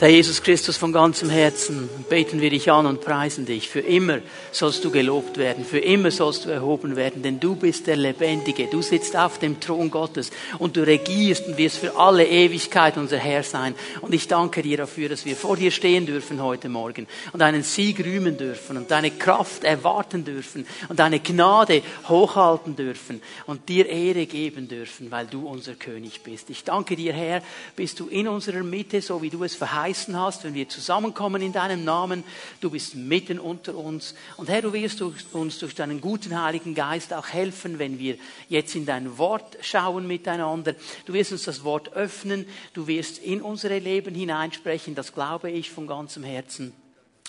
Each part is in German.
Herr Jesus Christus, von ganzem Herzen beten wir dich an und preisen dich. Für immer sollst du gelobt werden, für immer sollst du erhoben werden, denn du bist der Lebendige. Du sitzt auf dem Thron Gottes und du regierst und wirst für alle Ewigkeit unser Herr sein. Und ich danke dir dafür, dass wir vor dir stehen dürfen heute Morgen und einen Sieg rühmen dürfen und deine Kraft erwarten dürfen und deine Gnade hochhalten dürfen und dir Ehre geben dürfen, weil du unser König bist. Ich danke dir, Herr, bist du in unserer Mitte, so wie du es verheißt verheißen hast, wenn wir zusammenkommen in deinem Namen. Du bist mitten unter uns. Und Herr, du wirst uns durch deinen guten Heiligen Geist auch helfen, wenn wir jetzt in dein Wort schauen miteinander. Du wirst uns das Wort öffnen. Du wirst in unsere Leben hineinsprechen. Das glaube ich von ganzem Herzen.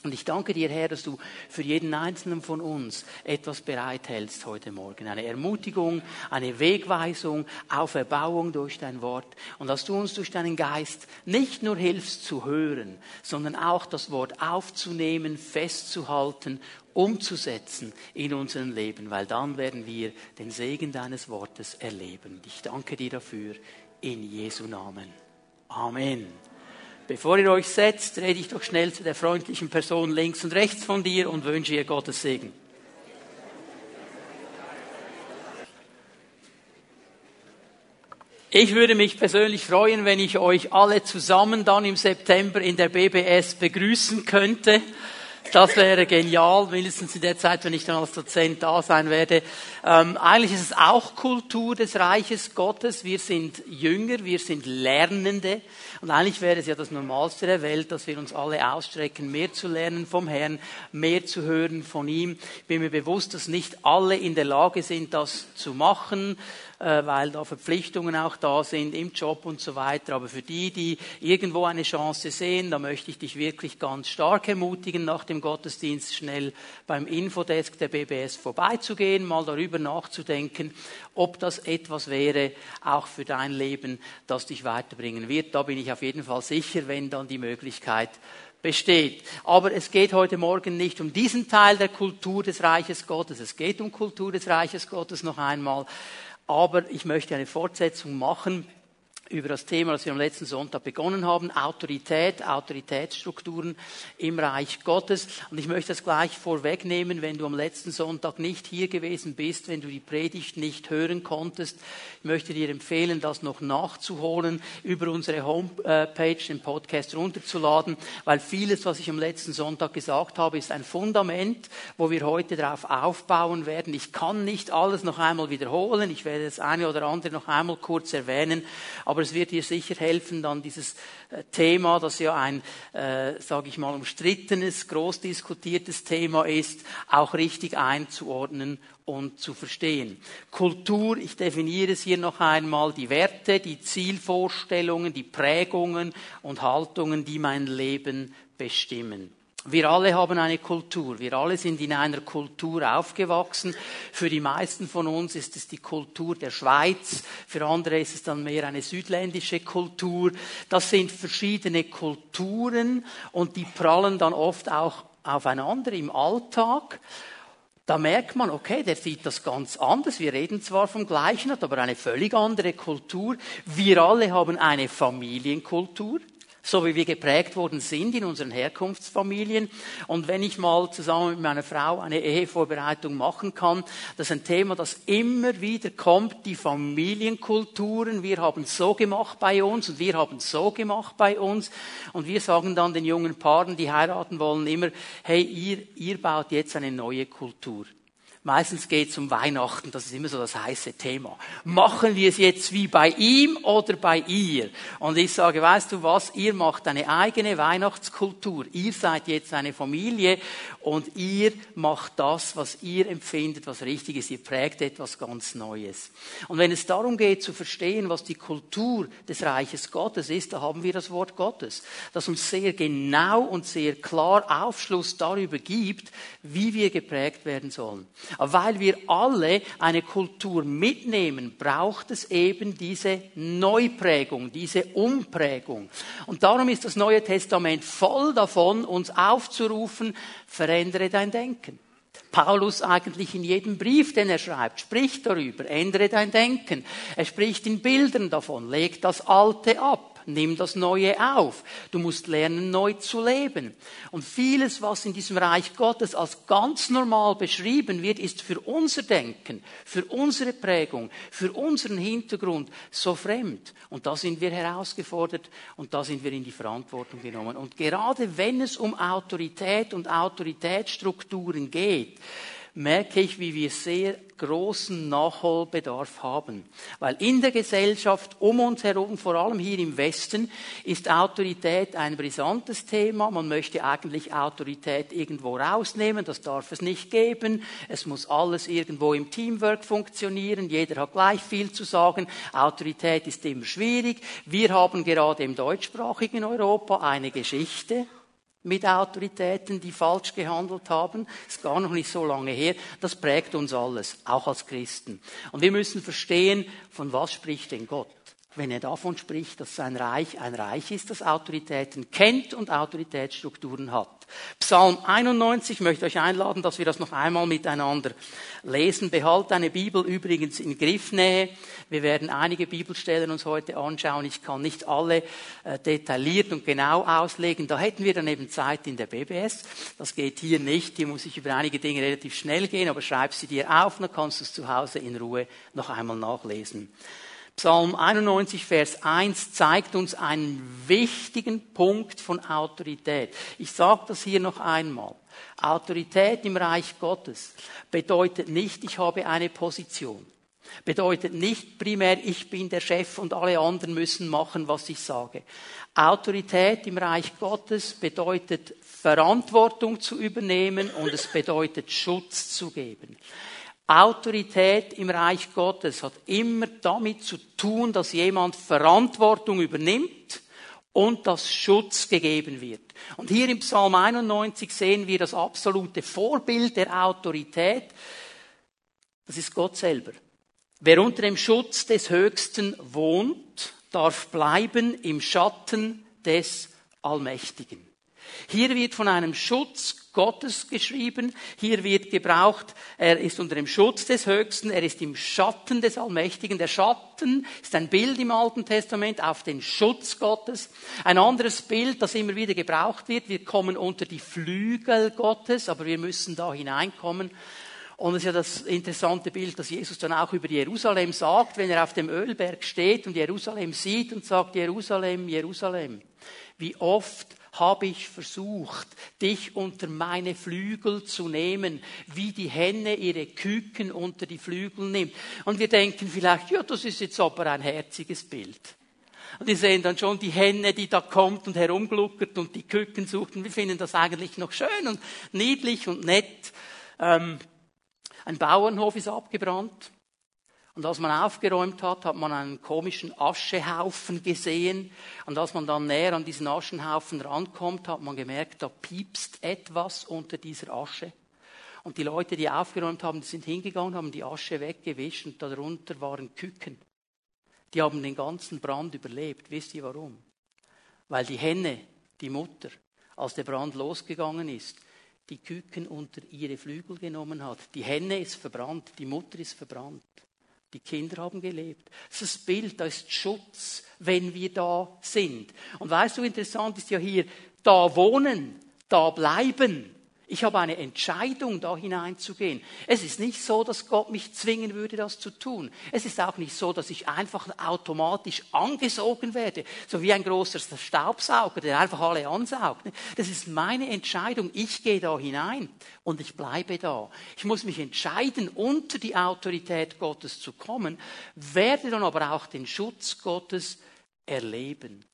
Und ich danke dir, Herr, dass du für jeden einzelnen von uns etwas bereithältst heute Morgen. Eine Ermutigung, eine Wegweisung, Auferbauung durch dein Wort. Und dass du uns durch deinen Geist nicht nur hilfst zu hören, sondern auch das Wort aufzunehmen, festzuhalten, umzusetzen in unserem Leben, weil dann werden wir den Segen deines Wortes erleben. Ich danke dir dafür in Jesu Namen. Amen. Bevor ihr euch setzt, rede ich doch schnell zu der freundlichen Person links und rechts von dir und wünsche ihr Gottes Segen. Ich würde mich persönlich freuen, wenn ich euch alle zusammen dann im September in der BBS begrüßen könnte. Das wäre genial, mindestens in der Zeit, wenn ich dann als Dozent da sein werde. Ähm, eigentlich ist es auch Kultur des Reiches Gottes. Wir sind Jünger, wir sind Lernende. Und eigentlich wäre es ja das Normalste der Welt, dass wir uns alle ausstrecken, mehr zu lernen vom Herrn, mehr zu hören von ihm. Ich bin mir bewusst, dass nicht alle in der Lage sind, das zu machen. Äh, weil da Verpflichtungen auch da sind im Job und so weiter. Aber für die, die irgendwo eine Chance sehen, da möchte ich dich wirklich ganz stark ermutigen, nach dem Gottesdienst schnell beim Infodesk der BBS vorbeizugehen, mal darüber nachzudenken, ob das etwas wäre, auch für dein Leben, das dich weiterbringen wird. Da bin ich auf jeden Fall sicher, wenn dann die Möglichkeit besteht. Aber es geht heute Morgen nicht um diesen Teil der Kultur des Reiches Gottes. Es geht um Kultur des Reiches Gottes noch einmal. Aber ich möchte eine Fortsetzung machen über das Thema, das wir am letzten Sonntag begonnen haben, Autorität, Autoritätsstrukturen im Reich Gottes. Und ich möchte das gleich vorwegnehmen, wenn du am letzten Sonntag nicht hier gewesen bist, wenn du die Predigt nicht hören konntest. Ich möchte dir empfehlen, das noch nachzuholen, über unsere Homepage den Podcast runterzuladen, weil vieles, was ich am letzten Sonntag gesagt habe, ist ein Fundament, wo wir heute darauf aufbauen werden. Ich kann nicht alles noch einmal wiederholen. Ich werde das eine oder andere noch einmal kurz erwähnen. Aber aber es wird dir sicher helfen, dann dieses äh, Thema, das ja ein, äh, sage ich mal, umstrittenes, groß diskutiertes Thema ist, auch richtig einzuordnen und zu verstehen. Kultur, ich definiere es hier noch einmal, die Werte, die Zielvorstellungen, die Prägungen und Haltungen, die mein Leben bestimmen. Wir alle haben eine Kultur. Wir alle sind in einer Kultur aufgewachsen. Für die meisten von uns ist es die Kultur der Schweiz. Für andere ist es dann mehr eine südländische Kultur. Das sind verschiedene Kulturen und die prallen dann oft auch aufeinander im Alltag. Da merkt man, okay, der sieht das ganz anders. Wir reden zwar vom Gleichen, hat aber eine völlig andere Kultur. Wir alle haben eine Familienkultur so wie wir geprägt worden sind in unseren Herkunftsfamilien. Und wenn ich mal zusammen mit meiner Frau eine Ehevorbereitung machen kann, das ist ein Thema, das immer wieder kommt, die Familienkulturen. Wir haben so gemacht bei uns und wir haben so gemacht bei uns. Und wir sagen dann den jungen Paaren, die heiraten wollen, immer, hey, ihr, ihr baut jetzt eine neue Kultur. Meistens geht es um Weihnachten, das ist immer so das heiße Thema. Machen wir es jetzt wie bei ihm oder bei ihr? Und ich sage, weißt du was, ihr macht eine eigene Weihnachtskultur. Ihr seid jetzt eine Familie und ihr macht das, was ihr empfindet, was richtig ist. Ihr prägt etwas ganz Neues. Und wenn es darum geht zu verstehen, was die Kultur des Reiches Gottes ist, da haben wir das Wort Gottes, das uns sehr genau und sehr klar Aufschluss darüber gibt, wie wir geprägt werden sollen. Aber weil wir alle eine Kultur mitnehmen, braucht es eben diese Neuprägung, diese Umprägung. Und darum ist das Neue Testament voll davon, uns aufzurufen, verändere dein Denken. Paulus eigentlich in jedem Brief, den er schreibt, spricht darüber, ändere dein Denken. Er spricht in Bildern davon, leg das Alte ab nimm das Neue auf. Du musst lernen, neu zu leben. Und vieles, was in diesem Reich Gottes als ganz normal beschrieben wird, ist für unser Denken, für unsere Prägung, für unseren Hintergrund so fremd. Und da sind wir herausgefordert und da sind wir in die Verantwortung genommen. Und gerade wenn es um Autorität und Autoritätsstrukturen geht, merke ich, wie wir sehr großen Nachholbedarf haben. Weil in der Gesellschaft um uns herum, vor allem hier im Westen, ist Autorität ein brisantes Thema. Man möchte eigentlich Autorität irgendwo rausnehmen, das darf es nicht geben. Es muss alles irgendwo im Teamwork funktionieren, jeder hat gleich viel zu sagen. Autorität ist immer schwierig. Wir haben gerade im deutschsprachigen Europa eine Geschichte mit Autoritäten, die falsch gehandelt haben. Ist gar noch nicht so lange her. Das prägt uns alles, auch als Christen. Und wir müssen verstehen, von was spricht denn Gott? Wenn er davon spricht, dass sein Reich ein Reich ist, das Autoritäten kennt und Autoritätsstrukturen hat. Psalm 91 möchte euch einladen, dass wir das noch einmal miteinander lesen. Behalt deine Bibel übrigens in Griffnähe. Wir werden einige Bibelstellen uns heute anschauen. Ich kann nicht alle äh, detailliert und genau auslegen. Da hätten wir dann eben Zeit in der BBS. Das geht hier nicht. Hier muss ich über einige Dinge relativ schnell gehen, aber schreib sie dir auf, dann kannst du es zu Hause in Ruhe noch einmal nachlesen. Psalm 91, Vers 1 zeigt uns einen wichtigen Punkt von Autorität. Ich sage das hier noch einmal. Autorität im Reich Gottes bedeutet nicht, ich habe eine Position. Bedeutet nicht primär, ich bin der Chef und alle anderen müssen machen, was ich sage. Autorität im Reich Gottes bedeutet Verantwortung zu übernehmen und es bedeutet Schutz zu geben. Autorität im Reich Gottes hat immer damit zu tun, dass jemand Verantwortung übernimmt und dass Schutz gegeben wird. Und hier im Psalm 91 sehen wir das absolute Vorbild der Autorität. Das ist Gott selber. Wer unter dem Schutz des Höchsten wohnt, darf bleiben im Schatten des Allmächtigen. Hier wird von einem Schutz Gottes geschrieben. Hier wird gebraucht, er ist unter dem Schutz des Höchsten, er ist im Schatten des Allmächtigen. Der Schatten ist ein Bild im Alten Testament auf den Schutz Gottes. Ein anderes Bild, das immer wieder gebraucht wird, wir kommen unter die Flügel Gottes, aber wir müssen da hineinkommen. Und es ist ja das interessante Bild, dass Jesus dann auch über Jerusalem sagt, wenn er auf dem Ölberg steht und Jerusalem sieht und sagt, Jerusalem, Jerusalem, wie oft habe ich versucht, dich unter meine Flügel zu nehmen, wie die Henne ihre Küken unter die Flügel nimmt. Und wir denken vielleicht, ja, das ist jetzt aber ein herziges Bild. Und wir sehen dann schon die Henne, die da kommt und herumgluckert und die Küken sucht. Und wir finden das eigentlich noch schön und niedlich und nett. Ähm, ein Bauernhof ist abgebrannt. Und als man aufgeräumt hat, hat man einen komischen Aschehaufen gesehen. Und als man dann näher an diesen Aschenhaufen rankommt, hat man gemerkt, da piepst etwas unter dieser Asche. Und die Leute, die aufgeräumt haben, sind hingegangen, haben die Asche weggewischt und darunter waren Küken. Die haben den ganzen Brand überlebt. Wisst ihr warum? Weil die Henne, die Mutter, als der Brand losgegangen ist, die Küken unter ihre Flügel genommen hat. Die Henne ist verbrannt, die Mutter ist verbrannt. Die Kinder haben gelebt. Das ist das Bild, da ist Schutz, wenn wir da sind. Und weißt du, interessant ist ja hier, da wohnen, da bleiben. Ich habe eine Entscheidung, da hineinzugehen. Es ist nicht so, dass Gott mich zwingen würde, das zu tun. Es ist auch nicht so, dass ich einfach automatisch angesogen werde, so wie ein großer Staubsauger, der einfach alle ansaugt. Das ist meine Entscheidung. Ich gehe da hinein und ich bleibe da. Ich muss mich entscheiden, unter die Autorität Gottes zu kommen, werde dann aber auch den Schutz Gottes erleben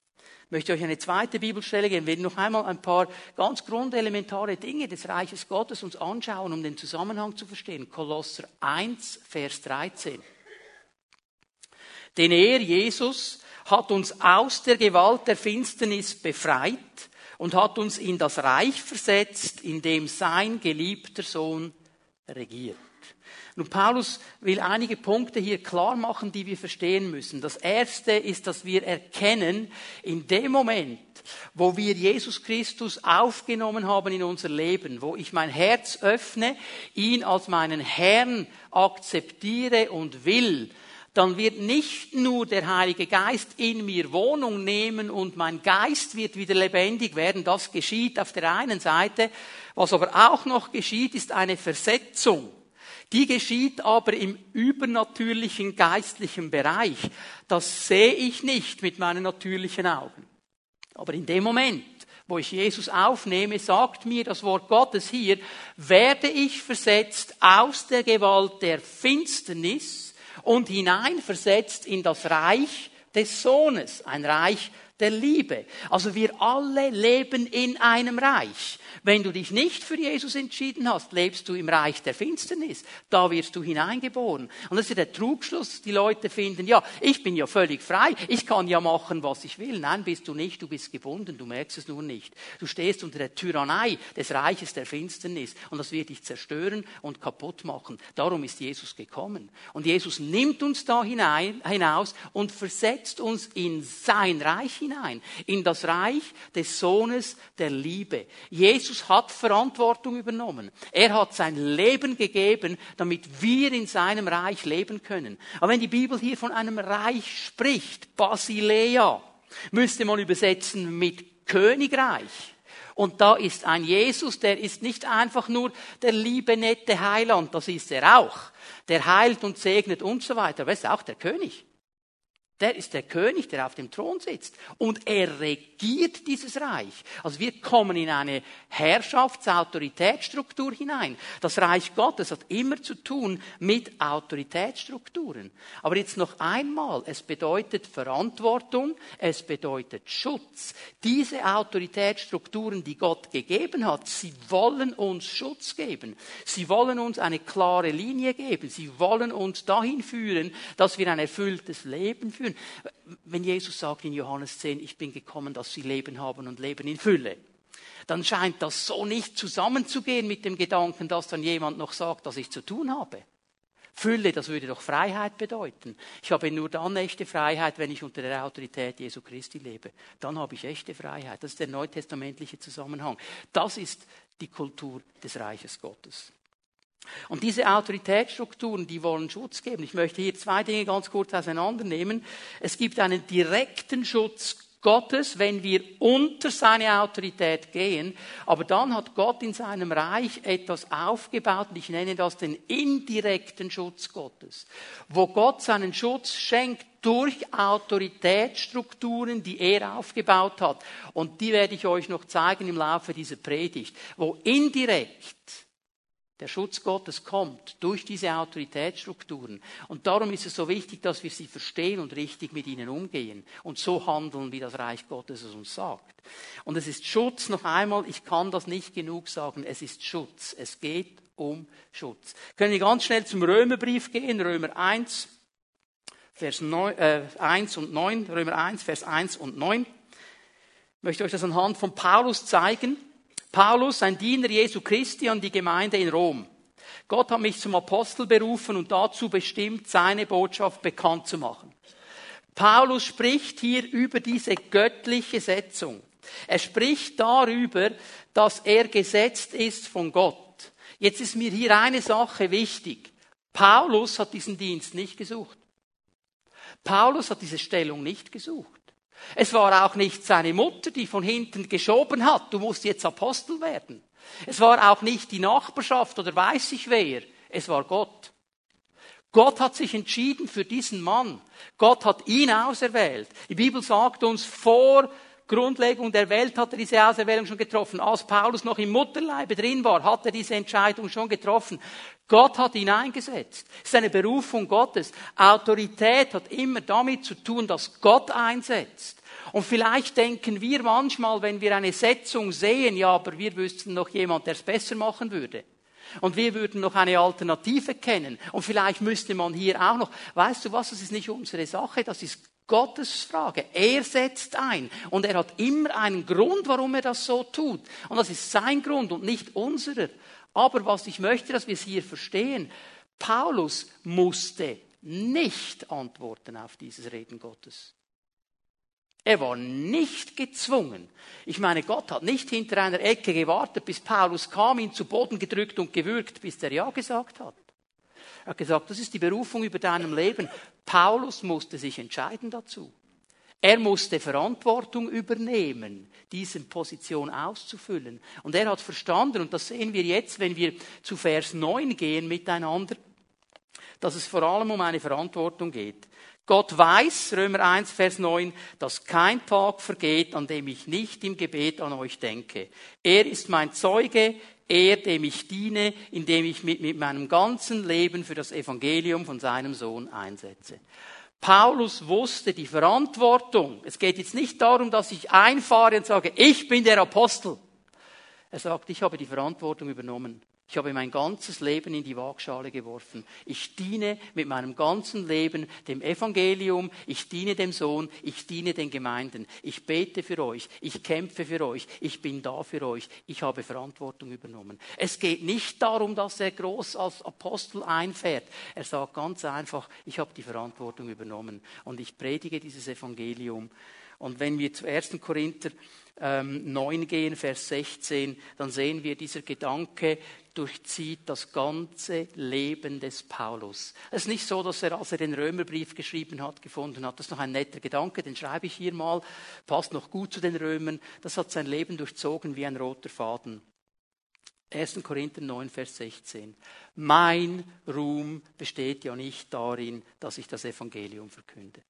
möchte euch eine zweite Bibelstelle geben. Wir werden noch einmal ein paar ganz grundelementare Dinge des Reiches Gottes uns anschauen, um den Zusammenhang zu verstehen. Kolosser 1, Vers 13. Denn er, Jesus, hat uns aus der Gewalt der Finsternis befreit und hat uns in das Reich versetzt, in dem sein geliebter Sohn regiert. Nun, Paulus will einige Punkte hier klar machen, die wir verstehen müssen. Das erste ist, dass wir erkennen, in dem Moment, wo wir Jesus Christus aufgenommen haben in unser Leben, wo ich mein Herz öffne, ihn als meinen Herrn akzeptiere und will, dann wird nicht nur der Heilige Geist in mir Wohnung nehmen und mein Geist wird wieder lebendig werden. Das geschieht auf der einen Seite. Was aber auch noch geschieht, ist eine Versetzung. Die geschieht aber im übernatürlichen geistlichen Bereich. Das sehe ich nicht mit meinen natürlichen Augen. Aber in dem Moment, wo ich Jesus aufnehme, sagt mir das Wort Gottes hier, werde ich versetzt aus der Gewalt der Finsternis und hineinversetzt in das Reich des Sohnes, ein Reich der Liebe. Also wir alle leben in einem Reich. Wenn du dich nicht für Jesus entschieden hast, lebst du im Reich der Finsternis. Da wirst du hineingeboren. Und das ist der Trugschluss. Die Leute finden, ja, ich bin ja völlig frei. Ich kann ja machen, was ich will. Nein, bist du nicht. Du bist gebunden. Du merkst es nur nicht. Du stehst unter der Tyrannei des Reiches der Finsternis. Und das wird dich zerstören und kaputt machen. Darum ist Jesus gekommen. Und Jesus nimmt uns da hinein, hinaus und versetzt uns in sein Reich hinein. In das Reich des Sohnes der Liebe. Jesus Jesus hat Verantwortung übernommen. Er hat sein Leben gegeben, damit wir in seinem Reich leben können. Aber wenn die Bibel hier von einem Reich spricht, Basilea, müsste man übersetzen mit Königreich. Und da ist ein Jesus, der ist nicht einfach nur der liebe, nette Heiland, das ist er auch. Der heilt und segnet und so weiter, aber er ist auch der König. Der ist der König, der auf dem Thron sitzt. Und er regiert dieses Reich. Also wir kommen in eine Herrschafts-Autoritätsstruktur hinein. Das Reich Gottes hat immer zu tun mit Autoritätsstrukturen. Aber jetzt noch einmal, es bedeutet Verantwortung, es bedeutet Schutz. Diese Autoritätsstrukturen, die Gott gegeben hat, sie wollen uns Schutz geben. Sie wollen uns eine klare Linie geben. Sie wollen uns dahin führen, dass wir ein erfülltes Leben führen führen. Wenn Jesus sagt in Johannes 10, ich bin gekommen, dass sie Leben haben und Leben in Fülle, dann scheint das so nicht zusammenzugehen mit dem Gedanken, dass dann jemand noch sagt, dass ich zu tun habe. Fülle, das würde doch Freiheit bedeuten. Ich habe nur dann echte Freiheit, wenn ich unter der Autorität Jesu Christi lebe. Dann habe ich echte Freiheit. Das ist der neutestamentliche Zusammenhang. Das ist die Kultur des Reiches Gottes. Und diese Autoritätsstrukturen, die wollen Schutz geben. Ich möchte hier zwei Dinge ganz kurz auseinandernehmen. Es gibt einen direkten Schutz Gottes, wenn wir unter seine Autorität gehen. Aber dann hat Gott in seinem Reich etwas aufgebaut, und ich nenne das den indirekten Schutz Gottes, wo Gott seinen Schutz schenkt durch Autoritätsstrukturen, die er aufgebaut hat. Und die werde ich euch noch zeigen im Laufe dieser Predigt, wo indirekt der Schutz Gottes kommt durch diese Autoritätsstrukturen. Und darum ist es so wichtig, dass wir sie verstehen und richtig mit ihnen umgehen und so handeln, wie das Reich Gottes es uns sagt. Und es ist Schutz, noch einmal, ich kann das nicht genug sagen, es ist Schutz. Es geht um Schutz. Können wir ganz schnell zum Römerbrief gehen, Römer 1, Vers 9, äh, 1 und 9, Römer 1, Vers 1 und 9. Ich möchte euch das anhand von Paulus zeigen. Paulus, ein Diener Jesu Christi an die Gemeinde in Rom. Gott hat mich zum Apostel berufen und dazu bestimmt, seine Botschaft bekannt zu machen. Paulus spricht hier über diese göttliche Setzung. Er spricht darüber, dass er gesetzt ist von Gott. Jetzt ist mir hier eine Sache wichtig. Paulus hat diesen Dienst nicht gesucht. Paulus hat diese Stellung nicht gesucht. Es war auch nicht seine Mutter, die von hinten geschoben hat, du musst jetzt Apostel werden. Es war auch nicht die Nachbarschaft oder weiß ich wer, es war Gott. Gott hat sich entschieden für diesen Mann. Gott hat ihn auserwählt. Die Bibel sagt uns, vor Grundlegung der Welt hat er diese Auserwählung schon getroffen. Als Paulus noch im Mutterleibe drin war, hat er diese Entscheidung schon getroffen. Gott hat ihn eingesetzt. Es ist eine Berufung Gottes. Autorität hat immer damit zu tun, dass Gott einsetzt. Und vielleicht denken wir manchmal, wenn wir eine Setzung sehen, ja, aber wir wüssten noch jemand, der es besser machen würde. Und wir würden noch eine Alternative kennen. Und vielleicht müsste man hier auch noch, weißt du was, das ist nicht unsere Sache, das ist Gottes Frage. Er setzt ein. Und er hat immer einen Grund, warum er das so tut. Und das ist sein Grund und nicht unserer. Aber was ich möchte, dass wir es hier verstehen, Paulus musste nicht antworten auf dieses Reden Gottes. Er war nicht gezwungen. Ich meine, Gott hat nicht hinter einer Ecke gewartet, bis Paulus kam, ihn zu Boden gedrückt und gewürgt, bis er Ja gesagt hat. Er hat gesagt, das ist die Berufung über deinem Leben. Paulus musste sich entscheiden dazu. Er musste Verantwortung übernehmen, diese Position auszufüllen. Und er hat verstanden, und das sehen wir jetzt, wenn wir zu Vers 9 gehen miteinander, dass es vor allem um eine Verantwortung geht. Gott weiß, Römer 1, Vers 9, dass kein Tag vergeht, an dem ich nicht im Gebet an euch denke. Er ist mein Zeuge, er, dem ich diene, indem ich mich mit meinem ganzen Leben für das Evangelium von seinem Sohn einsetze. Paulus wusste die Verantwortung. Es geht jetzt nicht darum, dass ich einfahre und sage, ich bin der Apostel. Er sagt, ich habe die Verantwortung übernommen. Ich habe mein ganzes Leben in die Waagschale geworfen. Ich diene mit meinem ganzen Leben dem Evangelium, ich diene dem Sohn, ich diene den Gemeinden. Ich bete für euch, ich kämpfe für euch, ich bin da für euch, ich habe Verantwortung übernommen. Es geht nicht darum, dass er groß als Apostel einfährt. Er sagt ganz einfach, ich habe die Verantwortung übernommen und ich predige dieses Evangelium. Und wenn wir zu 1. Korinther ähm, 9 gehen, Vers 16, dann sehen wir, dieser Gedanke durchzieht das ganze Leben des Paulus. Es ist nicht so, dass er, als er den Römerbrief geschrieben hat, gefunden hat, das ist noch ein netter Gedanke, den schreibe ich hier mal, passt noch gut zu den Römern, das hat sein Leben durchzogen wie ein roter Faden. 1. Korinther 9, Vers 16. Mein Ruhm besteht ja nicht darin, dass ich das Evangelium verkünde.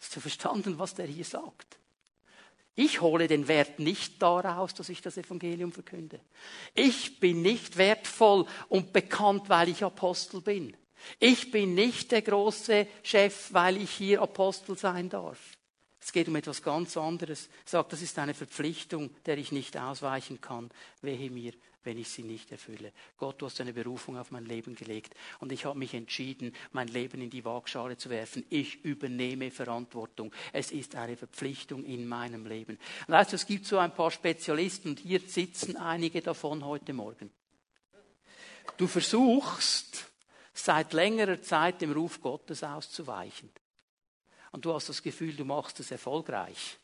Hast du verstanden, was der hier sagt? Ich hole den Wert nicht daraus, dass ich das Evangelium verkünde. Ich bin nicht wertvoll und bekannt, weil ich Apostel bin. Ich bin nicht der große Chef, weil ich hier Apostel sein darf. Es geht um etwas ganz anderes. Er sagt, das ist eine Verpflichtung, der ich nicht ausweichen kann. Wehe mir, wenn ich sie nicht erfülle. Gott, du hast eine Berufung auf mein Leben gelegt und ich habe mich entschieden, mein Leben in die Waagschale zu werfen. Ich übernehme Verantwortung. Es ist eine Verpflichtung in meinem Leben. Und weißt du, es gibt so ein paar Spezialisten und hier sitzen einige davon heute Morgen. Du versuchst seit längerer Zeit dem Ruf Gottes auszuweichen. Und du hast das Gefühl, du machst es erfolgreich.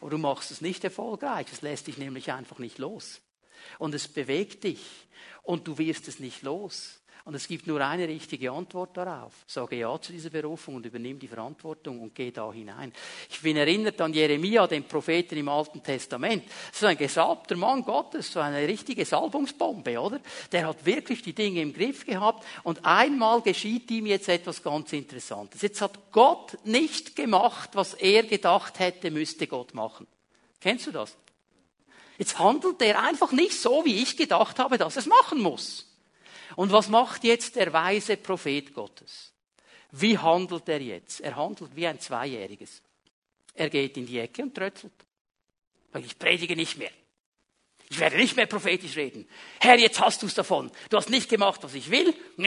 Aber du machst es nicht erfolgreich. Es lässt dich nämlich einfach nicht los. Und es bewegt dich. Und du wirst es nicht los. Und es gibt nur eine richtige Antwort darauf. Sage Ja zu dieser Berufung und übernimm die Verantwortung und geh da hinein. Ich bin erinnert an Jeremia, den Propheten im Alten Testament. So ein gesalbter Mann Gottes, so eine richtige Salbungsbombe, oder? Der hat wirklich die Dinge im Griff gehabt und einmal geschieht ihm jetzt etwas ganz Interessantes. Jetzt hat Gott nicht gemacht, was er gedacht hätte, müsste Gott machen. Kennst du das? Jetzt handelt er einfach nicht so, wie ich gedacht habe, dass er es machen muss. Und was macht jetzt der weise Prophet Gottes? Wie handelt er jetzt? Er handelt wie ein Zweijähriges. Er geht in die Ecke und trötzelt. Ich predige nicht mehr. Ich werde nicht mehr prophetisch reden. Herr, jetzt hast du es davon. Du hast nicht gemacht, was ich will. Und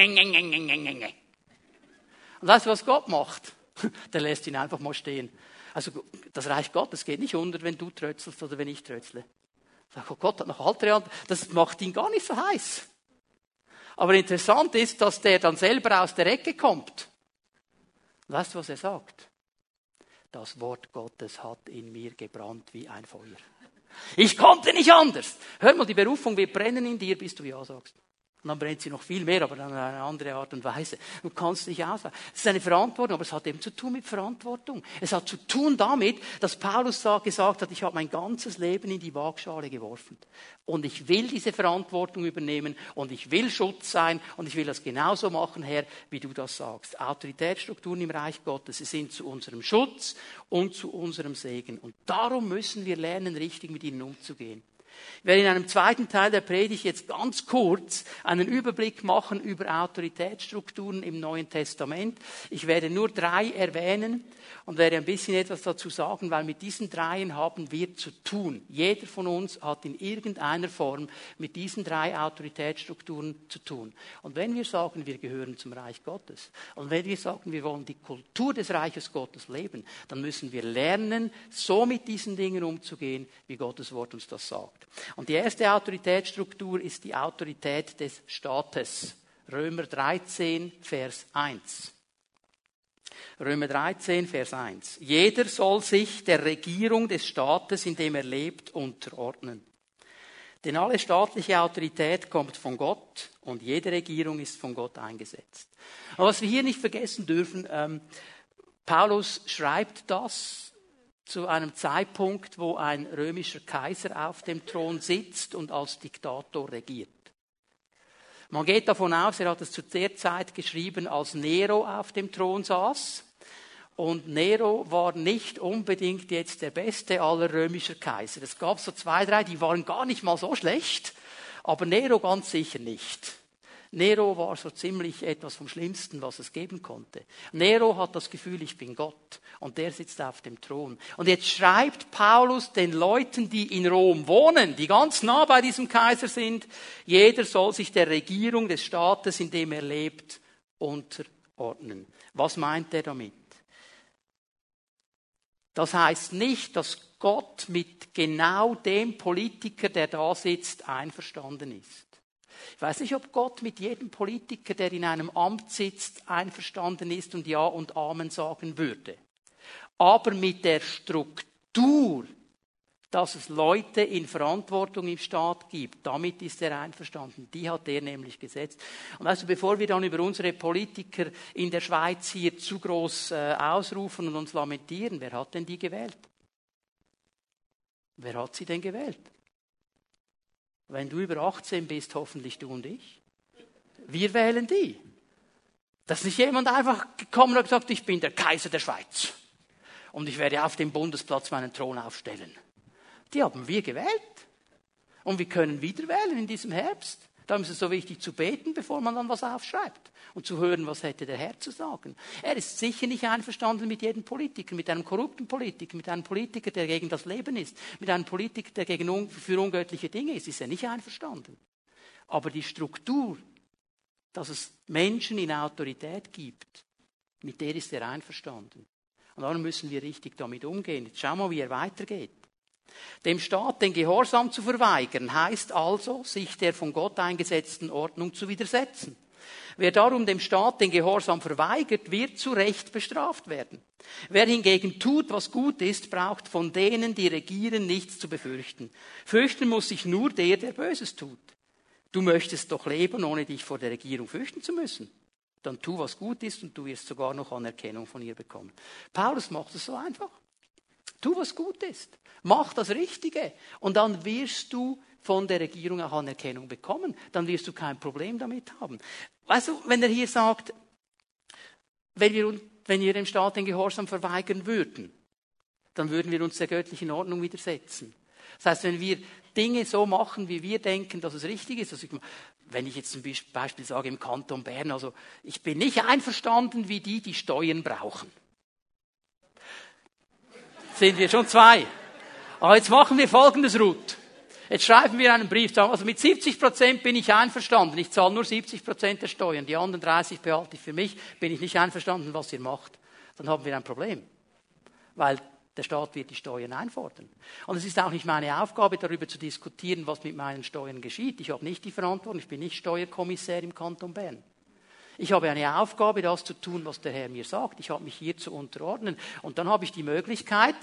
weißt du, was Gott macht? Der lässt ihn einfach mal stehen. Also das Reich Gottes geht nicht unter, wenn du trötzelst oder wenn ich trötzle. Oh Gott hat noch andere Antworten. Das macht ihn gar nicht so heiß. Aber interessant ist, dass der dann selber aus der Ecke kommt. Weißt du, was er sagt? Das Wort Gottes hat in mir gebrannt wie ein Feuer. Ich konnte nicht anders. Hör mal, die Berufung wird brennen in dir, bis du Ja sagst. Und dann brennt sie noch viel mehr, aber dann in eine andere Art und Weise. Du kannst nicht ausweichen. Es ist eine Verantwortung, aber es hat eben zu tun mit Verantwortung. Es hat zu tun damit, dass Paulus gesagt hat, ich habe mein ganzes Leben in die Waagschale geworfen. Und ich will diese Verantwortung übernehmen und ich will Schutz sein und ich will das genauso machen, Herr, wie du das sagst. Autoritätsstrukturen im Reich Gottes, sie sind zu unserem Schutz und zu unserem Segen. Und darum müssen wir lernen, richtig mit ihnen umzugehen. Ich werde in einem zweiten Teil der Predigt jetzt ganz kurz einen Überblick machen über Autoritätsstrukturen im Neuen Testament. Ich werde nur drei erwähnen und werde ein bisschen etwas dazu sagen, weil mit diesen dreien haben wir zu tun. Jeder von uns hat in irgendeiner Form mit diesen drei Autoritätsstrukturen zu tun. Und wenn wir sagen, wir gehören zum Reich Gottes und wenn wir sagen, wir wollen die Kultur des Reiches Gottes leben, dann müssen wir lernen, so mit diesen Dingen umzugehen, wie Gottes Wort uns das sagt. Und die erste Autoritätsstruktur ist die Autorität des Staates. Römer 13, Vers 1. Römer 13, Vers 1. Jeder soll sich der Regierung des Staates, in dem er lebt, unterordnen. Denn alle staatliche Autorität kommt von Gott und jede Regierung ist von Gott eingesetzt. Aber was wir hier nicht vergessen dürfen, ähm, Paulus schreibt das zu einem Zeitpunkt, wo ein römischer Kaiser auf dem Thron sitzt und als Diktator regiert. Man geht davon aus, er hat es zu der Zeit geschrieben, als Nero auf dem Thron saß. Und Nero war nicht unbedingt jetzt der beste aller römischer Kaiser. Es gab so zwei, drei, die waren gar nicht mal so schlecht, aber Nero ganz sicher nicht. Nero war so ziemlich etwas vom Schlimmsten, was es geben konnte. Nero hat das Gefühl, ich bin Gott und der sitzt auf dem Thron. Und jetzt schreibt Paulus den Leuten, die in Rom wohnen, die ganz nah bei diesem Kaiser sind, jeder soll sich der Regierung des Staates, in dem er lebt, unterordnen. Was meint er damit? Das heißt nicht, dass Gott mit genau dem Politiker, der da sitzt, einverstanden ist. Ich weiß nicht, ob Gott mit jedem Politiker, der in einem Amt sitzt, einverstanden ist und Ja und Amen sagen würde. Aber mit der Struktur, dass es Leute in Verantwortung im Staat gibt. Damit ist er einverstanden. Die hat er nämlich gesetzt. Und weißt bevor wir dann über unsere Politiker in der Schweiz hier zu groß äh, ausrufen und uns lamentieren, wer hat denn die gewählt? Wer hat sie denn gewählt? Wenn du über 18 bist, hoffentlich du und ich. Wir wählen die. Dass nicht jemand einfach gekommen und gesagt, ich bin der Kaiser der Schweiz. Und ich werde auf dem Bundesplatz meinen Thron aufstellen. Die haben wir gewählt. Und wir können wieder wählen in diesem Herbst. Darum ist es so wichtig zu beten, bevor man dann was aufschreibt und zu hören, was hätte der Herr zu sagen. Er ist sicher nicht einverstanden mit jedem Politiker, mit einem korrupten Politiker, mit einem Politiker, der gegen das Leben ist, mit einem Politiker, der gegen un für ungöttliche Dinge ist, ist er nicht einverstanden. Aber die Struktur, dass es Menschen in Autorität gibt, mit der ist er einverstanden. Und darum müssen wir richtig damit umgehen. Jetzt schau mal, wie er weitergeht. Dem Staat den Gehorsam zu verweigern, heißt also, sich der von Gott eingesetzten Ordnung zu widersetzen. Wer darum dem Staat den Gehorsam verweigert, wird zu Recht bestraft werden. Wer hingegen tut, was gut ist, braucht von denen, die regieren, nichts zu befürchten. Fürchten muss sich nur der, der Böses tut. Du möchtest doch leben, ohne dich vor der Regierung fürchten zu müssen. Dann tu, was gut ist, und du wirst sogar noch Anerkennung von ihr bekommen. Paulus macht es so einfach. Tu, was gut ist. Mach das Richtige. Und dann wirst du von der Regierung auch Anerkennung bekommen. Dann wirst du kein Problem damit haben. Weißt du, wenn er hier sagt, wenn wir, wenn wir dem Staat den Gehorsam verweigern würden, dann würden wir uns der göttlichen Ordnung widersetzen. Das heißt, wenn wir Dinge so machen, wie wir denken, dass es richtig ist, also ich, wenn ich jetzt zum Beispiel sage im Kanton Bern, also ich bin nicht einverstanden, wie die die Steuern brauchen sind wir schon zwei. Aber jetzt machen wir folgendes, Ruth. Jetzt schreiben wir einen Brief. Also mit 70 Prozent bin ich einverstanden. Ich zahle nur 70 Prozent der Steuern. Die anderen 30 behalte ich für mich. Bin ich nicht einverstanden, was ihr macht. Dann haben wir ein Problem. Weil der Staat wird die Steuern einfordern. Und es ist auch nicht meine Aufgabe, darüber zu diskutieren, was mit meinen Steuern geschieht. Ich habe nicht die Verantwortung. Ich bin nicht Steuerkommissär im Kanton Bern. Ich habe eine Aufgabe, das zu tun, was der Herr mir sagt. Ich habe mich hier zu unterordnen. Und dann habe ich die Möglichkeit,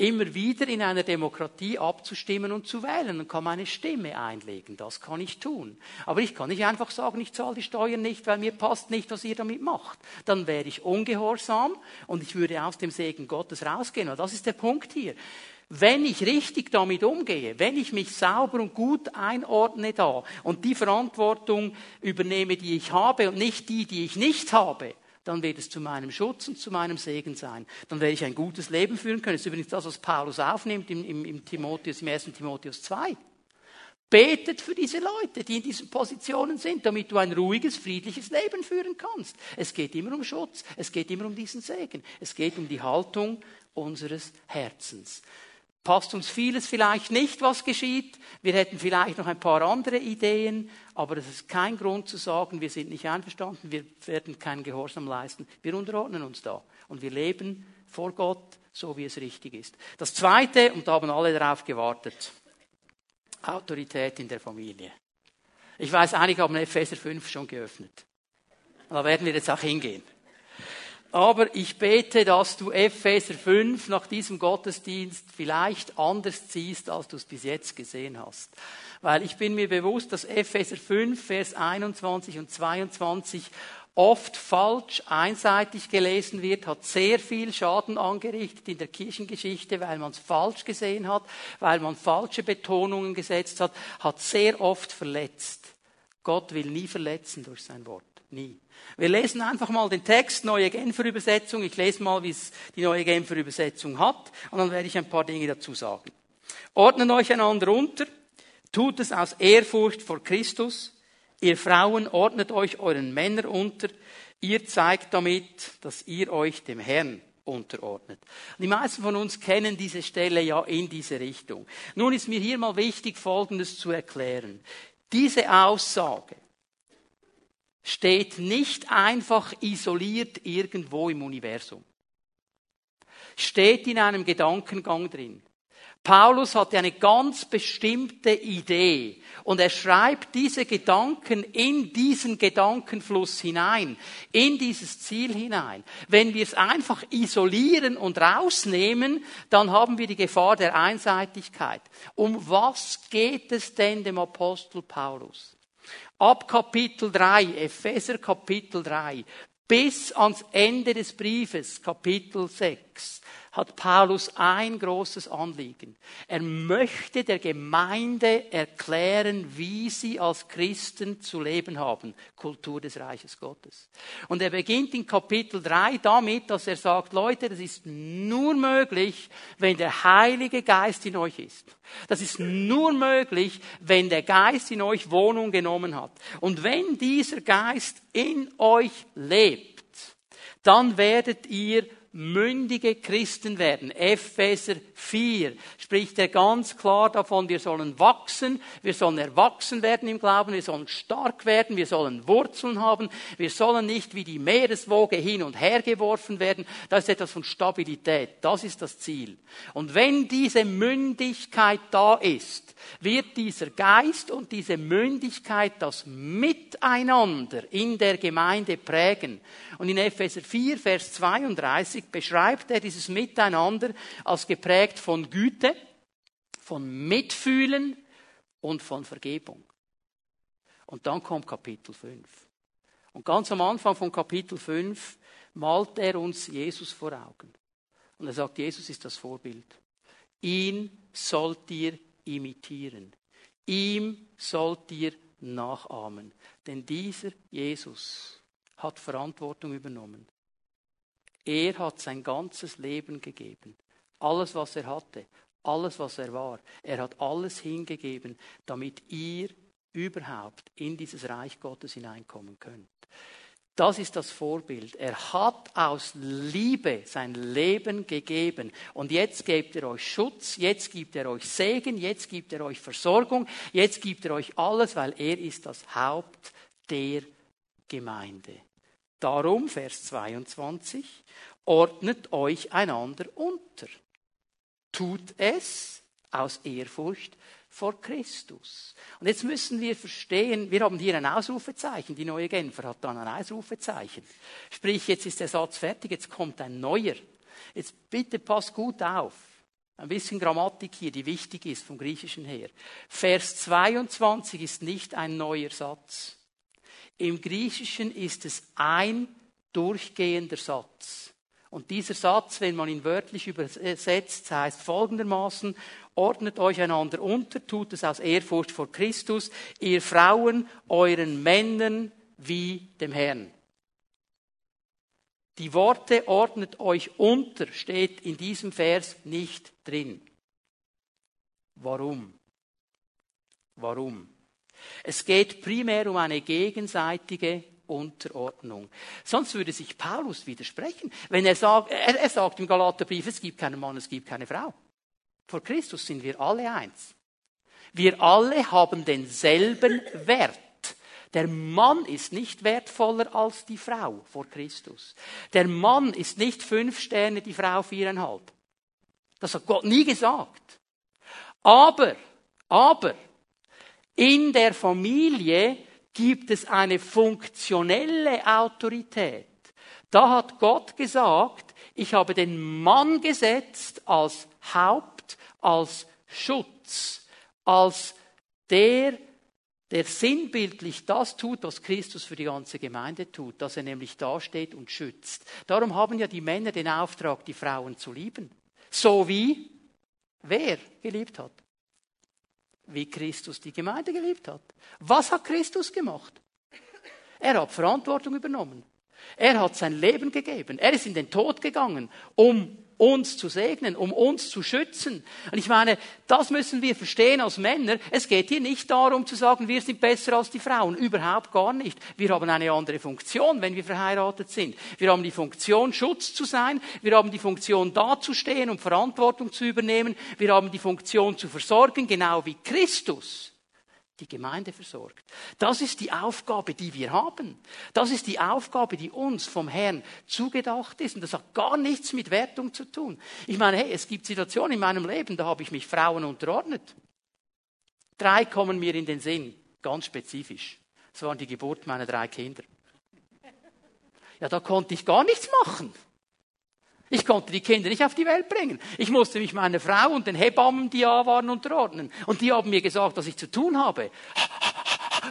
immer wieder in einer Demokratie abzustimmen und zu wählen und kann meine Stimme einlegen. Das kann ich tun. Aber ich kann nicht einfach sagen, ich zahle die Steuern nicht, weil mir passt nicht, was ihr damit macht. Dann wäre ich ungehorsam und ich würde aus dem Segen Gottes rausgehen. Und das ist der Punkt hier. Wenn ich richtig damit umgehe, wenn ich mich sauber und gut einordne da und die Verantwortung übernehme, die ich habe und nicht die, die ich nicht habe, dann wird es zu meinem Schutz und zu meinem Segen sein. Dann werde ich ein gutes Leben führen können. Das ist übrigens das, was Paulus aufnimmt im, im, im Timotheus, im 1. Timotheus 2. Betet für diese Leute, die in diesen Positionen sind, damit du ein ruhiges, friedliches Leben führen kannst. Es geht immer um Schutz, es geht immer um diesen Segen, es geht um die Haltung unseres Herzens passt uns vieles vielleicht nicht, was geschieht. Wir hätten vielleicht noch ein paar andere Ideen, aber das ist kein Grund zu sagen, wir sind nicht einverstanden, wir werden keinen Gehorsam leisten. Wir unterordnen uns da und wir leben vor Gott, so wie es richtig ist. Das Zweite, und da haben alle darauf gewartet, Autorität in der Familie. Ich weiß, einige haben Epheser 5 schon geöffnet. Da werden wir jetzt auch hingehen. Aber ich bete, dass du Epheser 5 nach diesem Gottesdienst vielleicht anders ziehst, als du es bis jetzt gesehen hast. Weil ich bin mir bewusst, dass Epheser 5, Vers 21 und 22 oft falsch, einseitig gelesen wird, hat sehr viel Schaden angerichtet in der Kirchengeschichte, weil man es falsch gesehen hat, weil man falsche Betonungen gesetzt hat, hat sehr oft verletzt. Gott will nie verletzen durch sein Wort. Nie. Wir lesen einfach mal den Text, neue Genfer Übersetzung. Ich lese mal, wie es die neue Genfer Übersetzung hat, und dann werde ich ein paar Dinge dazu sagen. Ordnet euch einander unter, tut es aus Ehrfurcht vor Christus. Ihr Frauen ordnet euch euren Männern unter. Ihr zeigt damit, dass ihr euch dem Herrn unterordnet. Die meisten von uns kennen diese Stelle ja in diese Richtung. Nun ist mir hier mal wichtig, Folgendes zu erklären. Diese Aussage steht nicht einfach isoliert irgendwo im Universum. Steht in einem Gedankengang drin. Paulus hatte eine ganz bestimmte Idee und er schreibt diese Gedanken in diesen Gedankenfluss hinein, in dieses Ziel hinein. Wenn wir es einfach isolieren und rausnehmen, dann haben wir die Gefahr der Einseitigkeit. Um was geht es denn dem Apostel Paulus? Ab Kapitel 3, Epheser Kapitel 3, bis ans Ende des Briefes, Kapitel 6, hat Paulus ein großes Anliegen. Er möchte der Gemeinde erklären, wie sie als Christen zu leben haben. Kultur des Reiches Gottes. Und er beginnt in Kapitel 3 damit, dass er sagt, Leute, das ist nur möglich, wenn der Heilige Geist in euch ist. Das ist nur möglich, wenn der Geist in euch Wohnung genommen hat. Und wenn dieser Geist in euch lebt, dann werdet ihr mündige Christen werden. Epheser 4 spricht er ganz klar davon, wir sollen wachsen, wir sollen erwachsen werden im Glauben, wir sollen stark werden, wir sollen Wurzeln haben, wir sollen nicht wie die Meereswoge hin und her geworfen werden. Das ist etwas von Stabilität. Das ist das Ziel. Und wenn diese Mündigkeit da ist, wird dieser Geist und diese Mündigkeit das Miteinander in der Gemeinde prägen. Und in Epheser 4, Vers 32 beschreibt er dieses Miteinander als geprägt von Güte, von Mitfühlen und von Vergebung. Und dann kommt Kapitel 5. Und ganz am Anfang von Kapitel 5 malt er uns Jesus vor Augen. Und er sagt, Jesus ist das Vorbild. Ihn sollt ihr imitieren. Ihm sollt ihr nachahmen. Denn dieser Jesus hat Verantwortung übernommen. Er hat sein ganzes Leben gegeben. Alles, was er hatte, alles, was er war. Er hat alles hingegeben, damit ihr überhaupt in dieses Reich Gottes hineinkommen könnt. Das ist das Vorbild. Er hat aus Liebe sein Leben gegeben. Und jetzt gibt er euch Schutz, jetzt gibt er euch Segen, jetzt gibt er euch Versorgung, jetzt gibt er euch alles, weil er ist das Haupt der Gemeinde. Darum, Vers 22, ordnet euch einander unter. Tut es aus Ehrfurcht vor Christus. Und jetzt müssen wir verstehen, wir haben hier ein Ausrufezeichen, die neue Genfer hat dann ein Ausrufezeichen. Sprich, jetzt ist der Satz fertig, jetzt kommt ein neuer. Jetzt bitte pass gut auf. Ein bisschen Grammatik hier, die wichtig ist vom Griechischen her. Vers 22 ist nicht ein neuer Satz. Im Griechischen ist es ein durchgehender Satz. Und dieser Satz, wenn man ihn wörtlich übersetzt, heißt folgendermaßen, ordnet euch einander unter, tut es aus Ehrfurcht vor Christus, ihr Frauen euren Männern wie dem Herrn. Die Worte ordnet euch unter steht in diesem Vers nicht drin. Warum? Warum? Es geht primär um eine gegenseitige Unterordnung. Sonst würde sich Paulus widersprechen, wenn er sagt, er, er sagt im Galaterbrief, es gibt keinen Mann, es gibt keine Frau. Vor Christus sind wir alle eins. Wir alle haben denselben Wert. Der Mann ist nicht wertvoller als die Frau vor Christus. Der Mann ist nicht fünf Sterne, die Frau viereinhalb. Das hat Gott nie gesagt. Aber, aber, in der Familie gibt es eine funktionelle Autorität. Da hat Gott gesagt, ich habe den Mann gesetzt als Haupt, als Schutz, als der, der sinnbildlich das tut, was Christus für die ganze Gemeinde tut, dass er nämlich dasteht und schützt. Darum haben ja die Männer den Auftrag, die Frauen zu lieben. So wie wer geliebt hat. Wie Christus die Gemeinde geliebt hat. Was hat Christus gemacht? Er hat Verantwortung übernommen. Er hat sein Leben gegeben. Er ist in den Tod gegangen, um uns zu segnen, um uns zu schützen. Und ich meine, das müssen wir verstehen als Männer. Es geht hier nicht darum zu sagen, wir sind besser als die Frauen. Überhaupt gar nicht. Wir haben eine andere Funktion, wenn wir verheiratet sind. Wir haben die Funktion, Schutz zu sein. Wir haben die Funktion, dazustehen und Verantwortung zu übernehmen. Wir haben die Funktion, zu versorgen, genau wie Christus die Gemeinde versorgt. Das ist die Aufgabe, die wir haben. Das ist die Aufgabe, die uns vom Herrn zugedacht ist. Und das hat gar nichts mit Wertung zu tun. Ich meine, hey, es gibt Situationen in meinem Leben, da habe ich mich Frauen unterordnet. Drei kommen mir in den Sinn, ganz spezifisch. Das waren die Geburt meiner drei Kinder. Ja, da konnte ich gar nichts machen. Ich konnte die Kinder nicht auf die Welt bringen. Ich musste mich meiner Frau und den Hebammen, die da waren, unterordnen. Und die haben mir gesagt, was ich zu tun habe.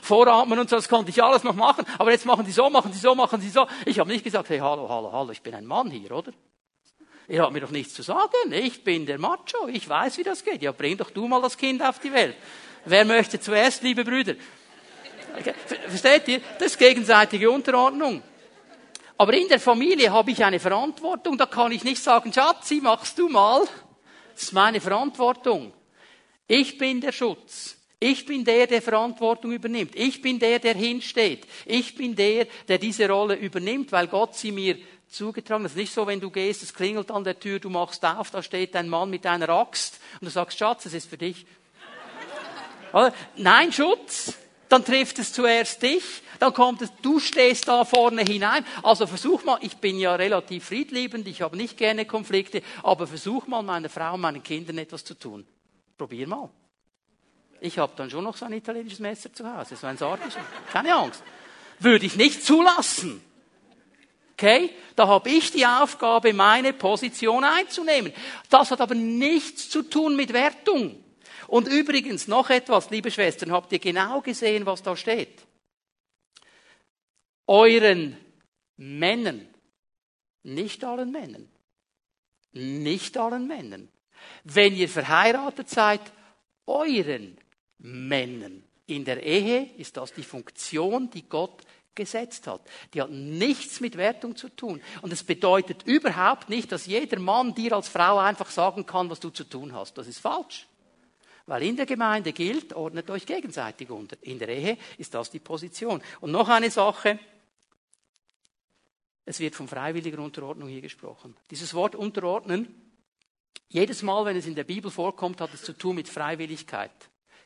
Voratmen und so, das konnte ich alles noch machen. Aber jetzt machen die so, machen sie so, machen sie so. Ich habe nicht gesagt, hey, hallo, hallo, hallo, ich bin ein Mann hier, oder? Ihr habt mir doch nichts zu sagen. Ich bin der Macho. Ich weiß, wie das geht. Ja, bring doch du mal das Kind auf die Welt. Wer möchte zuerst, liebe Brüder? Okay. Versteht ihr? Das ist gegenseitige Unterordnung. Aber in der Familie habe ich eine Verantwortung, da kann ich nicht sagen, Schatzi, machst du mal. Das ist meine Verantwortung. Ich bin der Schutz. Ich bin der, der Verantwortung übernimmt. Ich bin der, der hinsteht. Ich bin der, der diese Rolle übernimmt, weil Gott sie mir zugetragen hat. Es ist nicht so, wenn du gehst, es klingelt an der Tür, du machst auf, da steht ein Mann mit einer Axt und du sagst, Schatz, es ist für dich. Nein, Schutz dann trifft es zuerst dich, dann kommt es, du stehst da vorne hinein. Also versuch mal, ich bin ja relativ friedliebend, ich habe nicht gerne Konflikte, aber versuch mal meiner Frau und meinen Kindern etwas zu tun. Probier mal. Ich habe dann schon noch so ein italienisches Messer zu Hause, so ein Sargisches. Keine Angst. Würde ich nicht zulassen. Okay? Da habe ich die Aufgabe, meine Position einzunehmen. Das hat aber nichts zu tun mit Wertung. Und übrigens noch etwas, liebe Schwestern, habt ihr genau gesehen, was da steht? Euren Männern, nicht allen Männern, nicht allen Männern. Wenn ihr verheiratet seid, euren Männern. In der Ehe ist das die Funktion, die Gott gesetzt hat. Die hat nichts mit Wertung zu tun. Und es bedeutet überhaupt nicht, dass jeder Mann dir als Frau einfach sagen kann, was du zu tun hast. Das ist falsch. Weil in der Gemeinde gilt, ordnet euch gegenseitig unter. In der Ehe ist das die Position. Und noch eine Sache. Es wird von freiwilliger Unterordnung hier gesprochen. Dieses Wort unterordnen, jedes Mal, wenn es in der Bibel vorkommt, hat es zu tun mit Freiwilligkeit.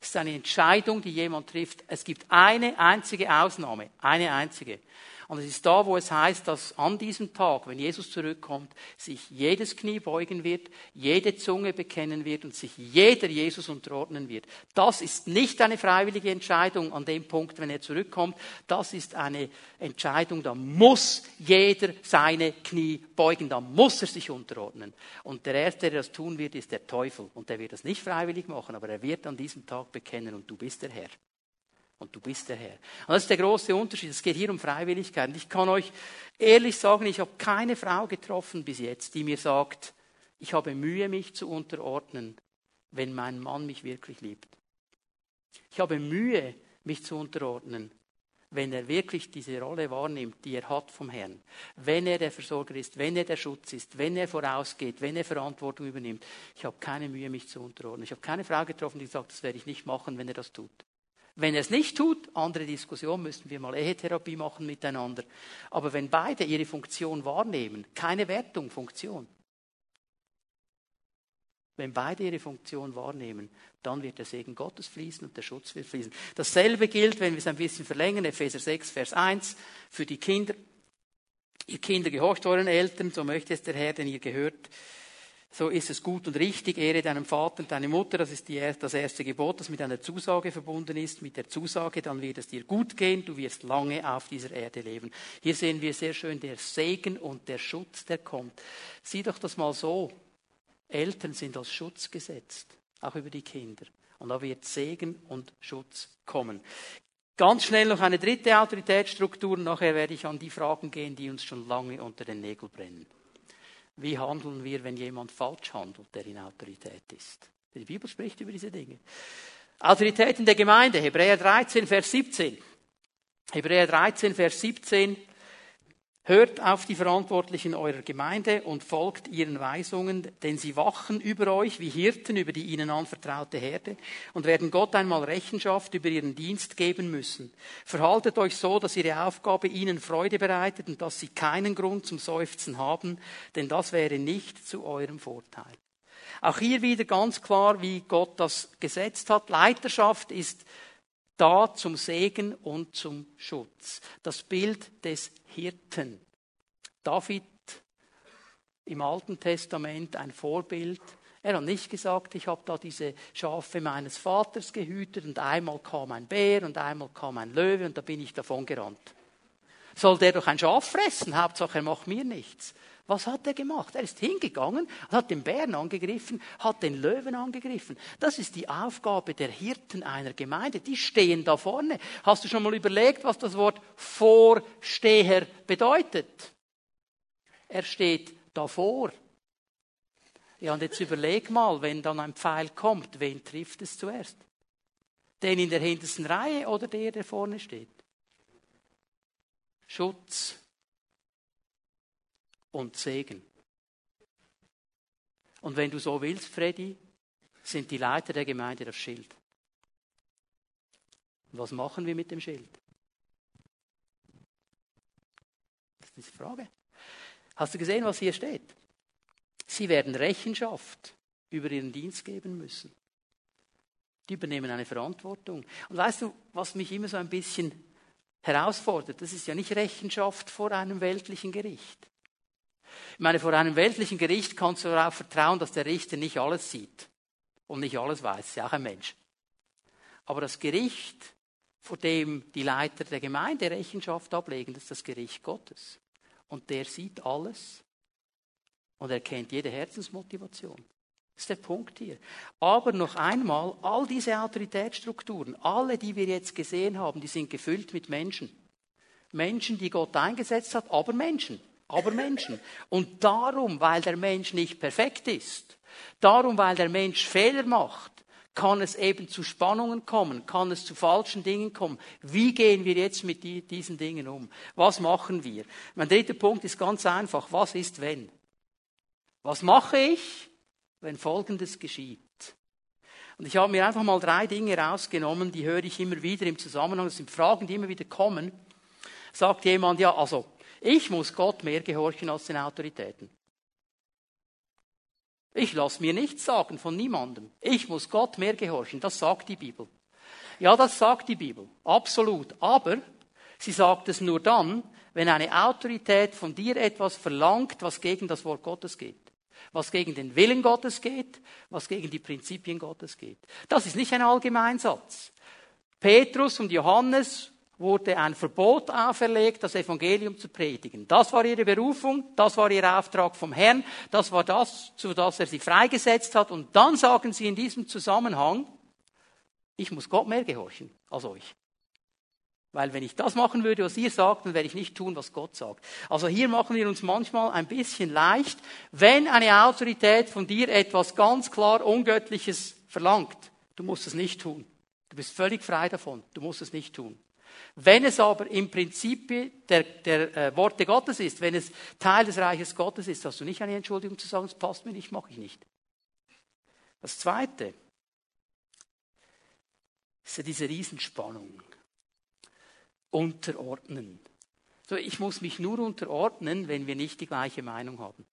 Es ist eine Entscheidung, die jemand trifft. Es gibt eine einzige Ausnahme, eine einzige. Und es ist da, wo es heißt, dass an diesem Tag, wenn Jesus zurückkommt, sich jedes Knie beugen wird, jede Zunge bekennen wird und sich jeder Jesus unterordnen wird. Das ist nicht eine freiwillige Entscheidung an dem Punkt, wenn er zurückkommt. Das ist eine Entscheidung, da muss jeder seine Knie beugen, da muss er sich unterordnen. Und der Erste, der das tun wird, ist der Teufel. Und der wird das nicht freiwillig machen, aber er wird an diesem Tag bekennen und du bist der Herr und du bist der Herr. Und das ist der große Unterschied. Es geht hier um Freiwilligkeit. Und ich kann euch ehrlich sagen, ich habe keine Frau getroffen bis jetzt, die mir sagt, ich habe Mühe, mich zu unterordnen, wenn mein Mann mich wirklich liebt. Ich habe Mühe, mich zu unterordnen, wenn er wirklich diese Rolle wahrnimmt, die er hat vom Herrn. Wenn er der Versorger ist, wenn er der Schutz ist, wenn er vorausgeht, wenn er Verantwortung übernimmt. Ich habe keine Mühe, mich zu unterordnen. Ich habe keine Frau getroffen, die sagt, das werde ich nicht machen, wenn er das tut. Wenn er es nicht tut, andere Diskussion, müssen wir mal Ehetherapie machen miteinander. Aber wenn beide ihre Funktion wahrnehmen, keine Wertung, Funktion. Wenn beide ihre Funktion wahrnehmen, dann wird der Segen Gottes fließen und der Schutz wird fließen. Dasselbe gilt, wenn wir es ein bisschen verlängern, Epheser 6, Vers 1, für die Kinder. Ihr Kinder gehorcht euren Eltern, so möchte es der Herr, denn ihr gehört so ist es gut und richtig, ehre deinen Vater und deine Mutter, das ist die, das erste Gebot, das mit einer Zusage verbunden ist. Mit der Zusage, dann wird es dir gut gehen, du wirst lange auf dieser Erde leben. Hier sehen wir sehr schön der Segen und der Schutz, der kommt. Sieh doch das mal so. Eltern sind als Schutz gesetzt, auch über die Kinder. Und da wird Segen und Schutz kommen. Ganz schnell noch eine dritte Autoritätsstruktur. Nachher werde ich an die Fragen gehen, die uns schon lange unter den Nägeln brennen. Wie handeln wir, wenn jemand falsch handelt, der in Autorität ist? Die Bibel spricht über diese Dinge. Autorität in der Gemeinde, Hebräer 13, Vers 17. Hebräer 13, Vers 17. Hört auf die Verantwortlichen eurer Gemeinde und folgt ihren Weisungen, denn sie wachen über euch wie Hirten über die ihnen anvertraute Herde und werden Gott einmal Rechenschaft über ihren Dienst geben müssen. Verhaltet euch so, dass ihre Aufgabe ihnen Freude bereitet und dass sie keinen Grund zum Seufzen haben, denn das wäre nicht zu eurem Vorteil. Auch hier wieder ganz klar, wie Gott das gesetzt hat. Leiterschaft ist da zum Segen und zum Schutz. Das Bild des Hirten. David im Alten Testament ein Vorbild. Er hat nicht gesagt, ich habe da diese Schafe meines Vaters gehütet und einmal kam ein Bär und einmal kam ein Löwe und da bin ich davon gerannt. Soll der doch ein Schaf fressen? Hauptsache er macht mir nichts. Was hat er gemacht? Er ist hingegangen, hat den Bären angegriffen, hat den Löwen angegriffen. Das ist die Aufgabe der Hirten einer Gemeinde. Die stehen da vorne. Hast du schon mal überlegt, was das Wort Vorsteher bedeutet? Er steht davor. Ja, und jetzt überleg mal, wenn dann ein Pfeil kommt, wen trifft es zuerst? Den in der hintersten Reihe oder der, der vorne steht? Schutz und Segen. Und wenn du so willst, Freddy, sind die Leiter der Gemeinde das Schild. Was machen wir mit dem Schild? Das ist die Frage. Hast du gesehen, was hier steht? Sie werden Rechenschaft über ihren Dienst geben müssen. Die übernehmen eine Verantwortung. Und weißt du, was mich immer so ein bisschen herausfordert? Das ist ja nicht Rechenschaft vor einem weltlichen Gericht. Ich meine, vor einem weltlichen Gericht kannst du darauf vertrauen, dass der Richter nicht alles sieht und nicht alles weiß. Ist ja auch ein Mensch. Aber das Gericht, vor dem die Leiter der Gemeinde Rechenschaft ablegen, das ist das Gericht Gottes. Und der sieht alles und er kennt jede Herzensmotivation. Das ist der Punkt hier. Aber noch einmal, all diese Autoritätsstrukturen, alle, die wir jetzt gesehen haben, die sind gefüllt mit Menschen. Menschen, die Gott eingesetzt hat, aber Menschen aber Menschen. Und darum, weil der Mensch nicht perfekt ist, darum, weil der Mensch Fehler macht, kann es eben zu Spannungen kommen, kann es zu falschen Dingen kommen. Wie gehen wir jetzt mit diesen Dingen um? Was machen wir? Mein dritter Punkt ist ganz einfach. Was ist wenn? Was mache ich, wenn Folgendes geschieht? Und ich habe mir einfach mal drei Dinge rausgenommen, die höre ich immer wieder im Zusammenhang. Das sind Fragen, die immer wieder kommen. Sagt jemand, ja, also ich muss Gott mehr gehorchen als den Autoritäten. Ich lasse mir nichts sagen von niemandem. Ich muss Gott mehr gehorchen. Das sagt die Bibel. Ja, das sagt die Bibel. Absolut. Aber sie sagt es nur dann, wenn eine Autorität von dir etwas verlangt, was gegen das Wort Gottes geht. Was gegen den Willen Gottes geht, was gegen die Prinzipien Gottes geht. Das ist nicht ein Allgemeinsatz. Petrus und Johannes wurde ein Verbot auferlegt, das Evangelium zu predigen. Das war ihre Berufung, das war ihr Auftrag vom Herrn, das war das, zu das er sie freigesetzt hat. Und dann sagen sie in diesem Zusammenhang, ich muss Gott mehr gehorchen als euch. Weil wenn ich das machen würde, was ihr sagt, dann werde ich nicht tun, was Gott sagt. Also hier machen wir uns manchmal ein bisschen leicht, wenn eine Autorität von dir etwas ganz klar Ungöttliches verlangt. Du musst es nicht tun. Du bist völlig frei davon. Du musst es nicht tun. Wenn es aber im Prinzip der, der äh, Worte Gottes ist, wenn es Teil des Reiches Gottes ist, hast du nicht eine Entschuldigung zu sagen, es passt mir nicht, mache ich nicht. Das Zweite ist ja diese Riesenspannung. Unterordnen. So, ich muss mich nur unterordnen, wenn wir nicht die gleiche Meinung haben.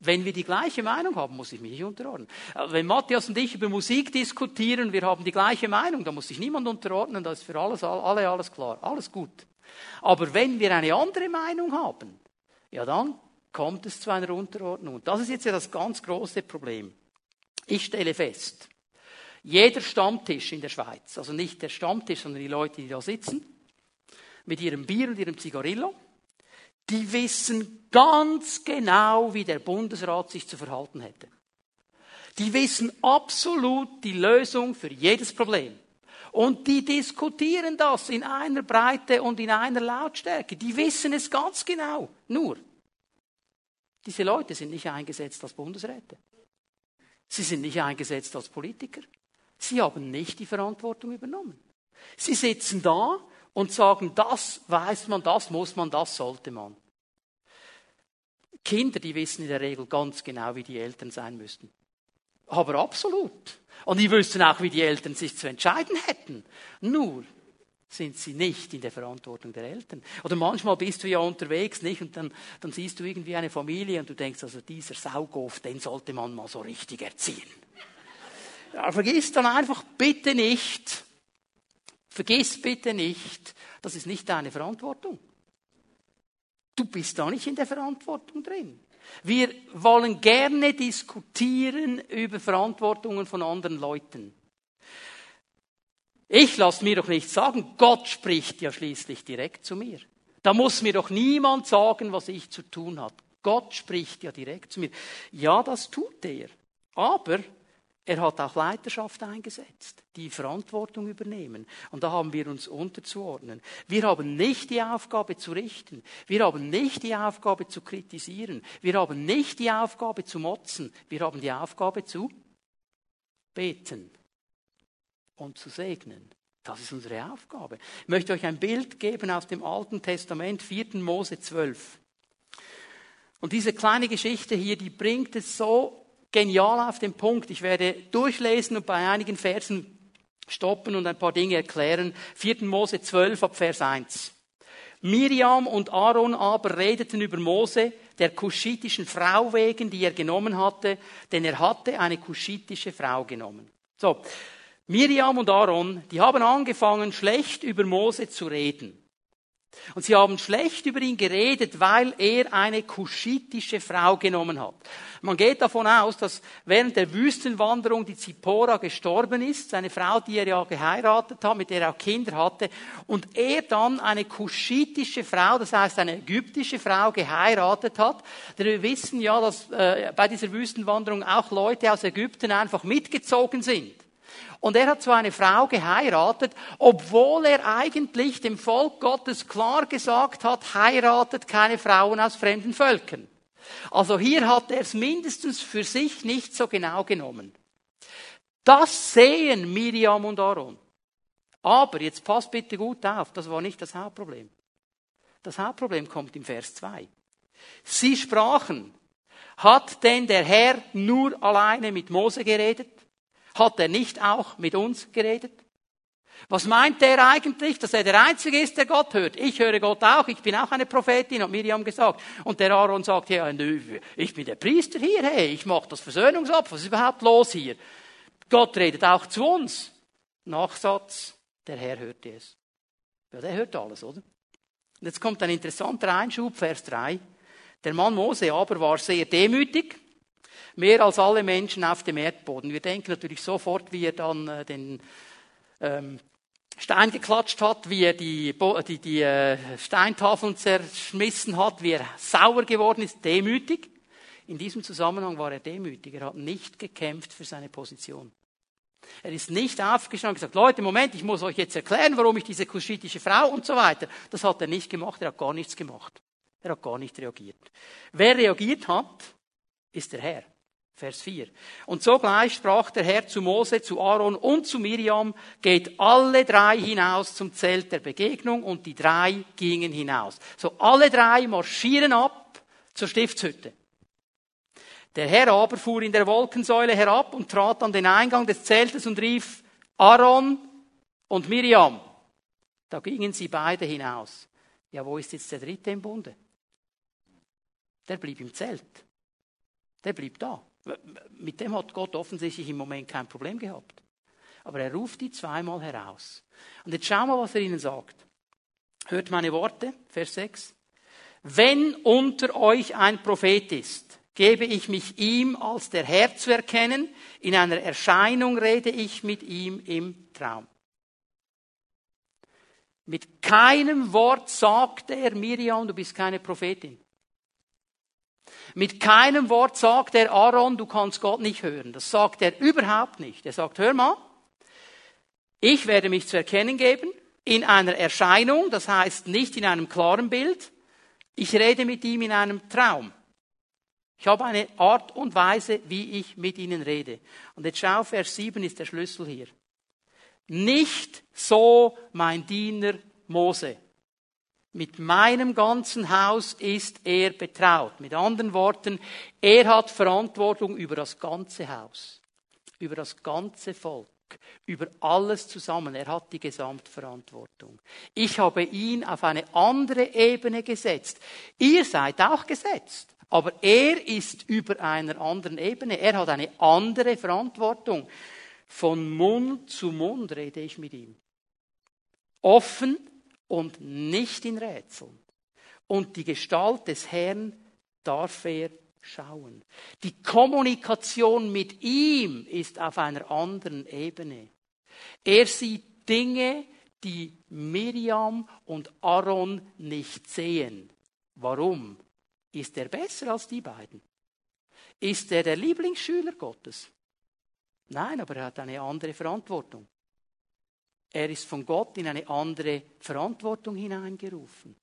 Wenn wir die gleiche Meinung haben, muss ich mich nicht unterordnen. Wenn Matthias und ich über Musik diskutieren, wir haben die gleiche Meinung, dann muss sich niemand unterordnen, da ist für alles, alle alles klar, alles gut. Aber wenn wir eine andere Meinung haben, ja dann kommt es zu einer Unterordnung. Und das ist jetzt ja das ganz große Problem. Ich stelle fest, jeder Stammtisch in der Schweiz, also nicht der Stammtisch, sondern die Leute, die da sitzen, mit ihrem Bier und ihrem Zigarillo, die wissen ganz genau, wie der Bundesrat sich zu verhalten hätte. Die wissen absolut die Lösung für jedes Problem. Und die diskutieren das in einer Breite und in einer Lautstärke. Die wissen es ganz genau. Nur, diese Leute sind nicht eingesetzt als Bundesräte. Sie sind nicht eingesetzt als Politiker. Sie haben nicht die Verantwortung übernommen. Sie sitzen da und sagen, das weiß man, das muss man, das sollte man. Kinder, die wissen in der Regel ganz genau, wie die Eltern sein müssten. Aber absolut. Und die wüssten auch, wie die Eltern sich zu entscheiden hätten. Nur sind sie nicht in der Verantwortung der Eltern. Oder manchmal bist du ja unterwegs, nicht? Und dann, dann siehst du irgendwie eine Familie und du denkst, also dieser Saugof, den sollte man mal so richtig erziehen. Ja, vergiss dann einfach bitte nicht, vergiss bitte nicht, das ist nicht deine Verantwortung. Du bist da nicht in der Verantwortung drin. Wir wollen gerne diskutieren über Verantwortungen von anderen Leuten. Ich lasse mir doch nicht sagen, Gott spricht ja schließlich direkt zu mir. Da muss mir doch niemand sagen, was ich zu tun habe. Gott spricht ja direkt zu mir. Ja, das tut er. Aber er hat auch Leiterschaft eingesetzt, die Verantwortung übernehmen. Und da haben wir uns unterzuordnen. Wir haben nicht die Aufgabe zu richten. Wir haben nicht die Aufgabe zu kritisieren. Wir haben nicht die Aufgabe zu motzen. Wir haben die Aufgabe zu beten und zu segnen. Das ist unsere Aufgabe. Ich möchte euch ein Bild geben aus dem Alten Testament, 4. Mose 12. Und diese kleine Geschichte hier, die bringt es so genial auf den Punkt. Ich werde durchlesen und bei einigen Versen stoppen und ein paar Dinge erklären. 4. Mose 12 ab Vers 1. Miriam und Aaron aber redeten über Mose, der kuschitischen Frau wegen, die er genommen hatte, denn er hatte eine kuschitische Frau genommen. So. Miriam und Aaron, die haben angefangen, schlecht über Mose zu reden. Und sie haben schlecht über ihn geredet, weil er eine kuschitische Frau genommen hat. Man geht davon aus, dass während der Wüstenwanderung die Zippora gestorben ist, seine Frau, die er ja geheiratet hat, mit der er auch Kinder hatte, und er dann eine kuschitische Frau, das heißt eine ägyptische Frau, geheiratet hat. Denn wir wissen ja, dass äh, bei dieser Wüstenwanderung auch Leute aus Ägypten einfach mitgezogen sind. Und er hat so eine Frau geheiratet, obwohl er eigentlich dem Volk Gottes klar gesagt hat, heiratet keine Frauen aus fremden Völkern. Also hier hat er es mindestens für sich nicht so genau genommen. Das sehen Miriam und Aaron. Aber jetzt passt bitte gut auf, das war nicht das Hauptproblem. Das Hauptproblem kommt im Vers 2. Sie sprachen, hat denn der Herr nur alleine mit Mose geredet? Hat er nicht auch mit uns geredet? Was meint er eigentlich, dass er der Einzige ist, der Gott hört? Ich höre Gott auch, ich bin auch eine Prophetin, hat Miriam gesagt. Und der Aaron sagt, ja, ich bin der Priester hier, hey, ich mache das Versöhnungsopfer, was ist überhaupt los hier? Gott redet auch zu uns. Nachsatz, der Herr hört es. Ja, der hört alles, oder? Und jetzt kommt ein interessanter Einschub, Vers 3. Der Mann Mose aber war sehr demütig Mehr als alle Menschen auf dem Erdboden. Wir denken natürlich sofort, wie er dann äh, den ähm, Stein geklatscht hat, wie er die, die, die äh, Steintafeln zerschmissen hat, wie er sauer geworden ist, demütig. In diesem Zusammenhang war er demütig. Er hat nicht gekämpft für seine Position. Er ist nicht aufgestanden und gesagt, Leute, Moment, ich muss euch jetzt erklären, warum ich diese kuschitische Frau und so weiter. Das hat er nicht gemacht. Er hat gar nichts gemacht. Er hat gar nicht reagiert. Wer reagiert hat, ist der Herr. Vers 4. Und sogleich sprach der Herr zu Mose, zu Aaron und zu Miriam, geht alle drei hinaus zum Zelt der Begegnung und die drei gingen hinaus. So alle drei marschieren ab zur Stiftshütte. Der Herr aber fuhr in der Wolkensäule herab und trat an den Eingang des Zeltes und rief Aaron und Miriam. Da gingen sie beide hinaus. Ja, wo ist jetzt der dritte im Bunde? Der blieb im Zelt. Der blieb da. Mit dem hat Gott offensichtlich im Moment kein Problem gehabt. Aber er ruft die zweimal heraus. Und jetzt schauen wir, was er ihnen sagt. Hört meine Worte, Vers 6. wenn unter euch ein Prophet ist, gebe ich mich ihm als der Herr zu erkennen, in einer Erscheinung rede ich mit ihm im Traum. Mit keinem Wort sagt er, Miriam, du bist keine Prophetin. Mit keinem Wort sagt er, Aaron, du kannst Gott nicht hören. Das sagt er überhaupt nicht. Er sagt, hör mal, ich werde mich zu erkennen geben in einer Erscheinung, das heißt nicht in einem klaren Bild. Ich rede mit ihm in einem Traum. Ich habe eine Art und Weise, wie ich mit ihnen rede. Und jetzt schau, Vers 7 ist der Schlüssel hier. Nicht so mein Diener Mose. Mit meinem ganzen Haus ist er betraut. Mit anderen Worten, er hat Verantwortung über das ganze Haus, über das ganze Volk, über alles zusammen. Er hat die Gesamtverantwortung. Ich habe ihn auf eine andere Ebene gesetzt. Ihr seid auch gesetzt. Aber er ist über einer anderen Ebene. Er hat eine andere Verantwortung. Von Mund zu Mund rede ich mit ihm. Offen und nicht in Rätseln. Und die Gestalt des Herrn darf er schauen. Die Kommunikation mit ihm ist auf einer anderen Ebene. Er sieht Dinge, die Miriam und Aaron nicht sehen. Warum? Ist er besser als die beiden? Ist er der Lieblingsschüler Gottes? Nein, aber er hat eine andere Verantwortung. Er ist von Gott in eine andere Verantwortung hineingerufen.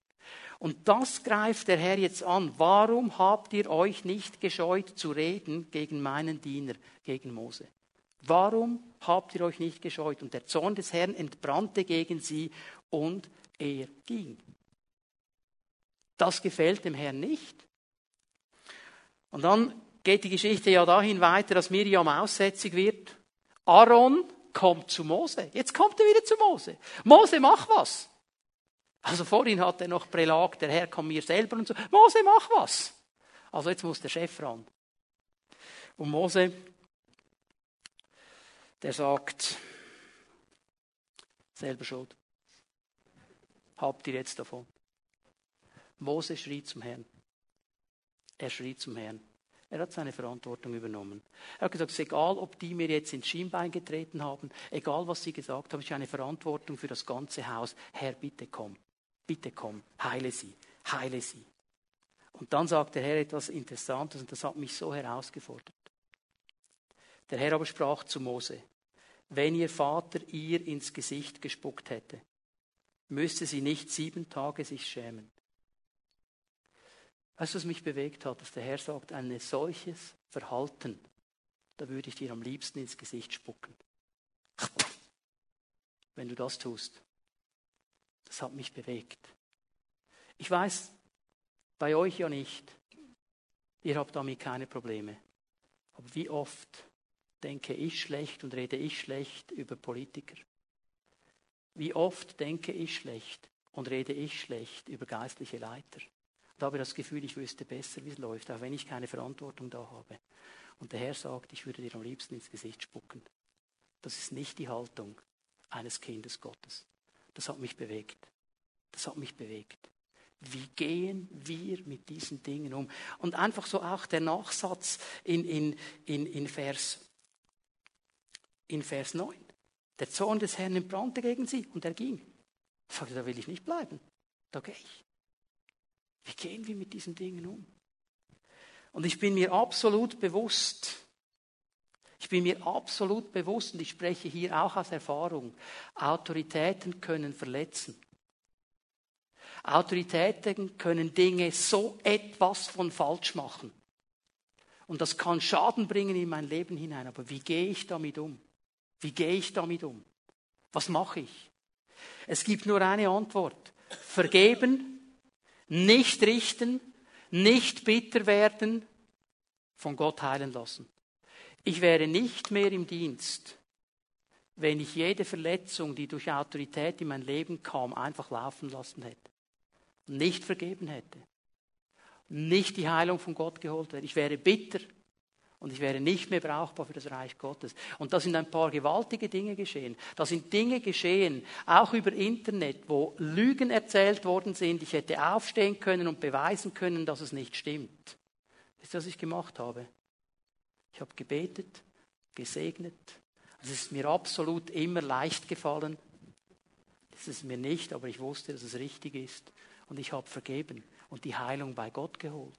Und das greift der Herr jetzt an. Warum habt ihr euch nicht gescheut zu reden gegen meinen Diener, gegen Mose? Warum habt ihr euch nicht gescheut? Und der Zorn des Herrn entbrannte gegen sie und er ging. Das gefällt dem Herrn nicht. Und dann geht die Geschichte ja dahin weiter, dass Miriam aussätzig wird. Aaron kommt zu Mose. Jetzt kommt er wieder zu Mose. Mose, mach was. Also vorhin hat er noch Prälag, der Herr kommt mir selber und so. Mose, mach was. Also jetzt muss der Chef ran. Und Mose, der sagt, selber schuld. Habt ihr jetzt davon. Mose schrie zum Herrn. Er schrie zum Herrn. Er hat seine Verantwortung übernommen. Er hat gesagt, es ist egal, ob die mir jetzt ins Schienbein getreten haben, egal was sie gesagt haben, ich habe eine Verantwortung für das ganze Haus. Herr, bitte komm, bitte komm, heile sie, heile sie. Und dann sagt der Herr etwas Interessantes und das hat mich so herausgefordert. Der Herr aber sprach zu Mose, wenn ihr Vater ihr ins Gesicht gespuckt hätte, müsste sie nicht sieben Tage sich schämen. Weißt du, was mich bewegt hat, dass der Herr sagt, ein solches Verhalten, da würde ich dir am liebsten ins Gesicht spucken. Wenn du das tust. Das hat mich bewegt. Ich weiß, bei euch ja nicht. Ihr habt damit keine Probleme. Aber wie oft denke ich schlecht und rede ich schlecht über Politiker? Wie oft denke ich schlecht und rede ich schlecht über geistliche Leiter? Und habe das Gefühl, ich wüsste besser, wie es läuft, auch wenn ich keine Verantwortung da habe. Und der Herr sagt, ich würde dir am liebsten ins Gesicht spucken. Das ist nicht die Haltung eines Kindes Gottes. Das hat mich bewegt. Das hat mich bewegt. Wie gehen wir mit diesen Dingen um? Und einfach so auch der Nachsatz in, in, in, in, Vers, in Vers 9. Der Zorn des Herrn entbrannte gegen sie und er ging. Ich sagte, da will ich nicht bleiben. Da gehe ich. Wie gehen wir mit diesen Dingen um? Und ich bin mir absolut bewusst, ich bin mir absolut bewusst, und ich spreche hier auch aus Erfahrung, Autoritäten können verletzen. Autoritäten können Dinge so etwas von falsch machen. Und das kann Schaden bringen in mein Leben hinein. Aber wie gehe ich damit um? Wie gehe ich damit um? Was mache ich? Es gibt nur eine Antwort. Vergeben nicht richten, nicht bitter werden, von Gott heilen lassen. Ich wäre nicht mehr im Dienst, wenn ich jede Verletzung, die durch Autorität in mein Leben kam, einfach laufen lassen hätte. Nicht vergeben hätte. Nicht die Heilung von Gott geholt hätte. Ich wäre bitter Und ich wäre nicht mehr brauchbar für das Reich Gottes. Und da sind ein paar gewaltige Dinge geschehen. Da sind Dinge geschehen, auch über Internet, wo Lügen erzählt worden sind. Ich hätte aufstehen können und beweisen können, dass es nicht stimmt. Das ist, was ich gemacht habe. Ich habe gebetet, gesegnet. Es ist mir absolut immer leicht gefallen. Das ist mir nicht, aber ich wusste, dass es richtig ist. Und ich habe vergeben und die Heilung bei Gott geholt.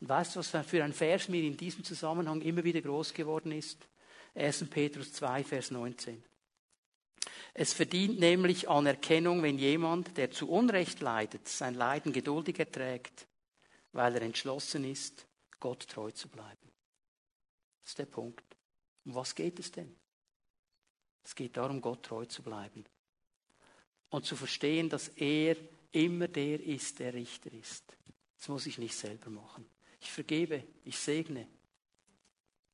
Und weißt du, was für ein Vers mir in diesem Zusammenhang immer wieder groß geworden ist? 1. Petrus 2, Vers 19. Es verdient nämlich Anerkennung, wenn jemand, der zu Unrecht leidet, sein Leiden geduldig erträgt, weil er entschlossen ist, Gott treu zu bleiben. Das ist der Punkt. Um was geht es denn? Es geht darum, Gott treu zu bleiben. Und zu verstehen, dass er immer der ist, der Richter ist. Das muss ich nicht selber machen. Ich vergebe, ich segne.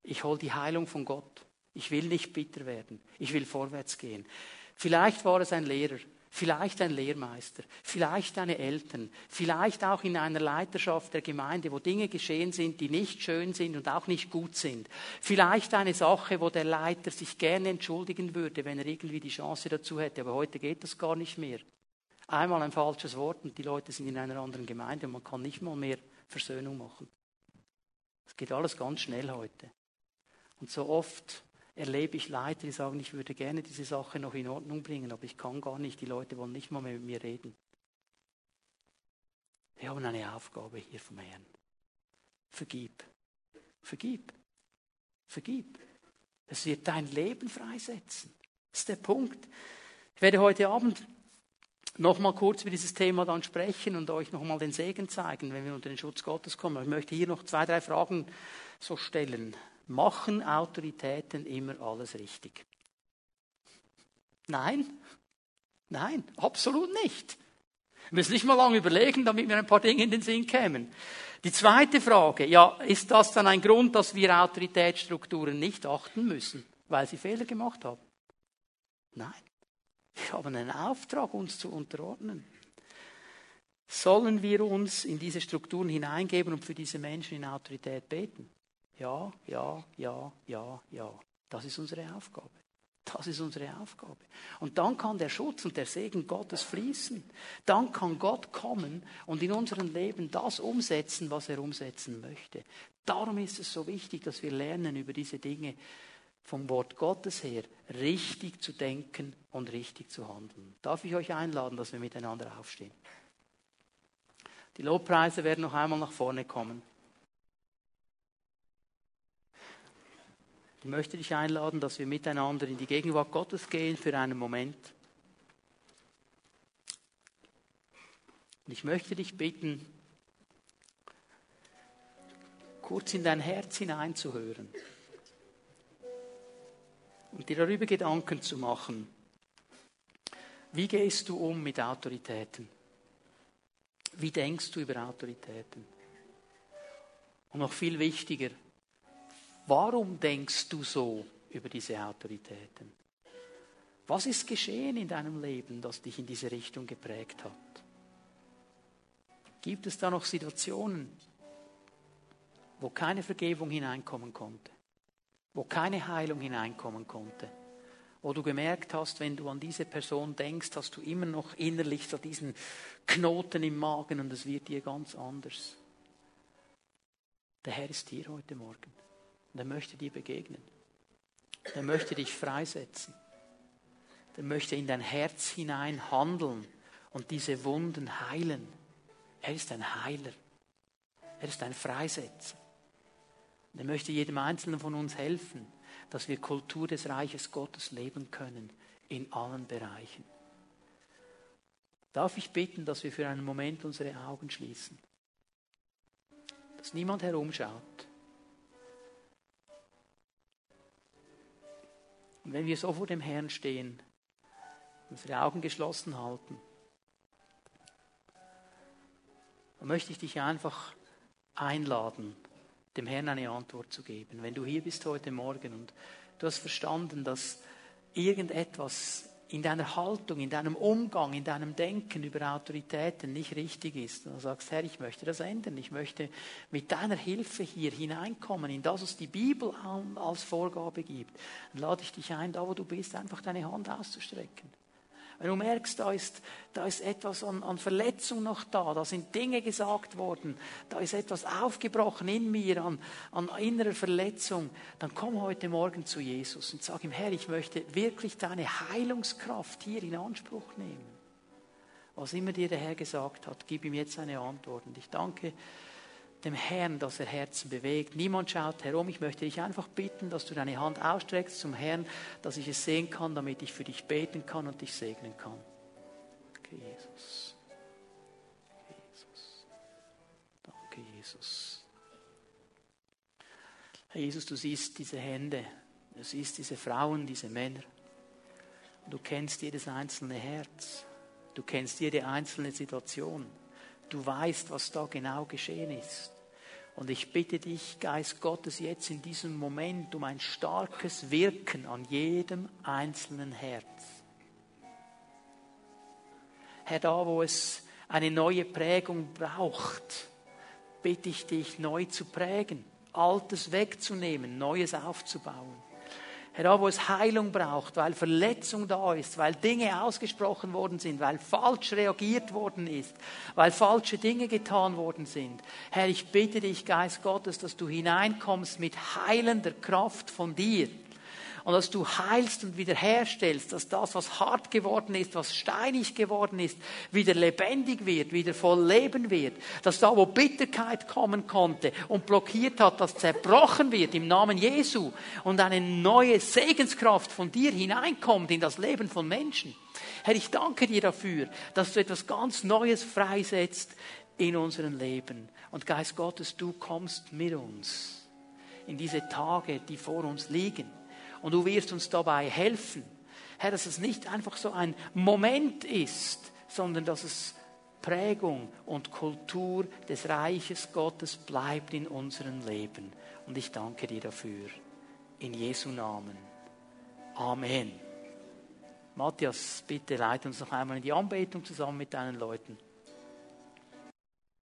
Ich hole die Heilung von Gott. Ich will nicht bitter werden. Ich will vorwärts gehen. Vielleicht war es ein Lehrer, vielleicht ein Lehrmeister, vielleicht deine Eltern, vielleicht auch in einer Leiterschaft der Gemeinde, wo Dinge geschehen sind, die nicht schön sind und auch nicht gut sind. Vielleicht eine Sache, wo der Leiter sich gerne entschuldigen würde, wenn er irgendwie die Chance dazu hätte. Aber heute geht das gar nicht mehr. Einmal ein falsches Wort und die Leute sind in einer anderen Gemeinde und man kann nicht mal mehr Versöhnung machen. Es geht alles ganz schnell heute. Und so oft erlebe ich Leute, die sagen, ich würde gerne diese Sache noch in Ordnung bringen, aber ich kann gar nicht. Die Leute wollen nicht mal mehr mit mir reden. Wir haben eine Aufgabe hier vom Herrn. Vergib. Vergib. Vergib. Es wird dein Leben freisetzen. Das ist der Punkt. Ich werde heute Abend nochmal kurz über dieses Thema dann sprechen und euch nochmal den Segen zeigen, wenn wir unter den Schutz Gottes kommen. Ich möchte hier noch zwei, drei Fragen so stellen. Machen Autoritäten immer alles richtig? Nein? Nein, absolut nicht. Wir müssen nicht mal lange überlegen, damit mir ein paar Dinge in den Sinn kämen. Die zweite Frage, ja, ist das dann ein Grund, dass wir Autoritätsstrukturen nicht achten müssen, weil sie Fehler gemacht haben? Nein. Wir haben einen Auftrag, uns zu unterordnen. Sollen wir uns in diese Strukturen hineingeben und für diese Menschen in Autorität beten? Ja, ja, ja, ja, ja. Das ist unsere Aufgabe. Das ist unsere Aufgabe. Und dann kann der Schutz und der Segen Gottes fließen. Dann kann Gott kommen und in unserem Leben das umsetzen, was er umsetzen möchte. Darum ist es so wichtig, dass wir lernen, über diese Dinge vom Wort Gottes her richtig zu denken und richtig zu handeln. Darf ich euch einladen, dass wir miteinander aufstehen? Die Lobpreise werden noch einmal nach vorne kommen. Ich möchte dich einladen, dass wir miteinander in die Gegenwart Gottes gehen für einen Moment. Und ich möchte dich bitten, kurz in dein Herz hineinzuhören und dir darüber Gedanken zu machen. Wie gehst du um mit Autoritäten? Wie denkst du über Autoritäten? Und noch viel wichtiger, warum denkst du so über diese Autoritäten? Was ist geschehen in deinem Leben, das dich in diese Richtung geprägt hat? Gibt es da noch Situationen, wo keine Vergebung hineinkommen konnte? Wo keine Heilung hineinkommen konnte. Wo du gemerkt hast, wenn du an diese Person denkst, hast du immer noch innerlich so diesen Knoten im Magen und es wird dir ganz anders. Der Herr ist hier heute Morgen und er möchte dir begegnen. Er möchte dich freisetzen. Er möchte in dein Herz hinein handeln und diese Wunden heilen. Er ist ein Heiler. Er ist ein Freisetzer. Und er möchte jedem Einzelnen von uns helfen, dass wir Kultur des Reiches Gottes leben können in allen Bereichen. Darf ich bitten, dass wir für einen Moment unsere Augen schließen? Dass niemand herumschaut. Und wenn wir so vor dem Herrn stehen, unsere Augen geschlossen halten, dann möchte ich dich einfach einladen, dem Herrn eine Antwort zu geben. Wenn du hier bist heute Morgen und du hast verstanden, dass irgendetwas in deiner Haltung, in deinem Umgang, in deinem Denken über Autoritäten nicht richtig ist. Und du sagst, Herr, ich möchte das ändern. Ich möchte mit deiner Hilfe hier hineinkommen, in das, was die Bibel als Vorgabe gibt. Dann lade ich dich ein, da wo du bist, einfach deine Hand auszustrecken. Wenn du merkst, da ist, da ist etwas an, an Verletzung noch da, da sind Dinge gesagt worden, da ist etwas aufgebrochen in mir an, an innerer Verletzung, dann komm heute Morgen zu Jesus und sag ihm, Herr, ich möchte wirklich deine Heilungskraft hier in Anspruch nehmen. Was immer dir der Herr gesagt hat, gib ihm jetzt eine Antwort. Und ich danke dem Herrn, dass er Herzen bewegt. Niemand schaut herum. Ich möchte dich einfach bitten, dass du deine Hand ausstreckst zum Herrn, dass ich es sehen kann, damit ich für dich beten kann und dich segnen kann. Danke, Jesus. Jesus. Danke, Jesus. Herr Jesus, du siehst diese Hände, du siehst diese Frauen, diese Männer. Du kennst jedes einzelne Herz. Du kennst jede einzelne Situation. Du weißt, was da genau geschehen ist. Und ich bitte dich, Geist Gottes, jetzt in diesem Moment um ein starkes Wirken an jedem einzelnen Herz. Herr, da wo es eine neue Prägung braucht, bitte ich dich, neu zu prägen, Altes wegzunehmen, Neues aufzubauen. Herr, da wo es Heilung braucht, weil Verletzung da ist, weil Dinge ausgesprochen worden sind, weil falsch reagiert worden ist, weil falsche Dinge getan worden sind. Herr, ich bitte dich, Geist Gottes, dass du hineinkommst mit heilender Kraft von dir und dass du heilst und wiederherstellst, dass das, was hart geworden ist, was steinig geworden ist, wieder lebendig wird, wieder voll Leben wird, dass da, wo Bitterkeit kommen konnte und blockiert hat, das zerbrochen wird im Namen Jesu und eine neue Segenskraft von dir hineinkommt in das Leben von Menschen. Herr, ich danke dir dafür, dass du etwas ganz Neues freisetzt in unserem Leben. Und Geist Gottes, du kommst mit uns in diese Tage, die vor uns liegen und du wirst uns dabei helfen. Herr, dass es nicht einfach so ein Moment ist, sondern dass es Prägung und Kultur des Reiches Gottes bleibt in unserem Leben. Und ich danke dir dafür. In Jesu Namen. Amen. Matthias, bitte leite uns noch einmal in die Anbetung zusammen mit deinen Leuten.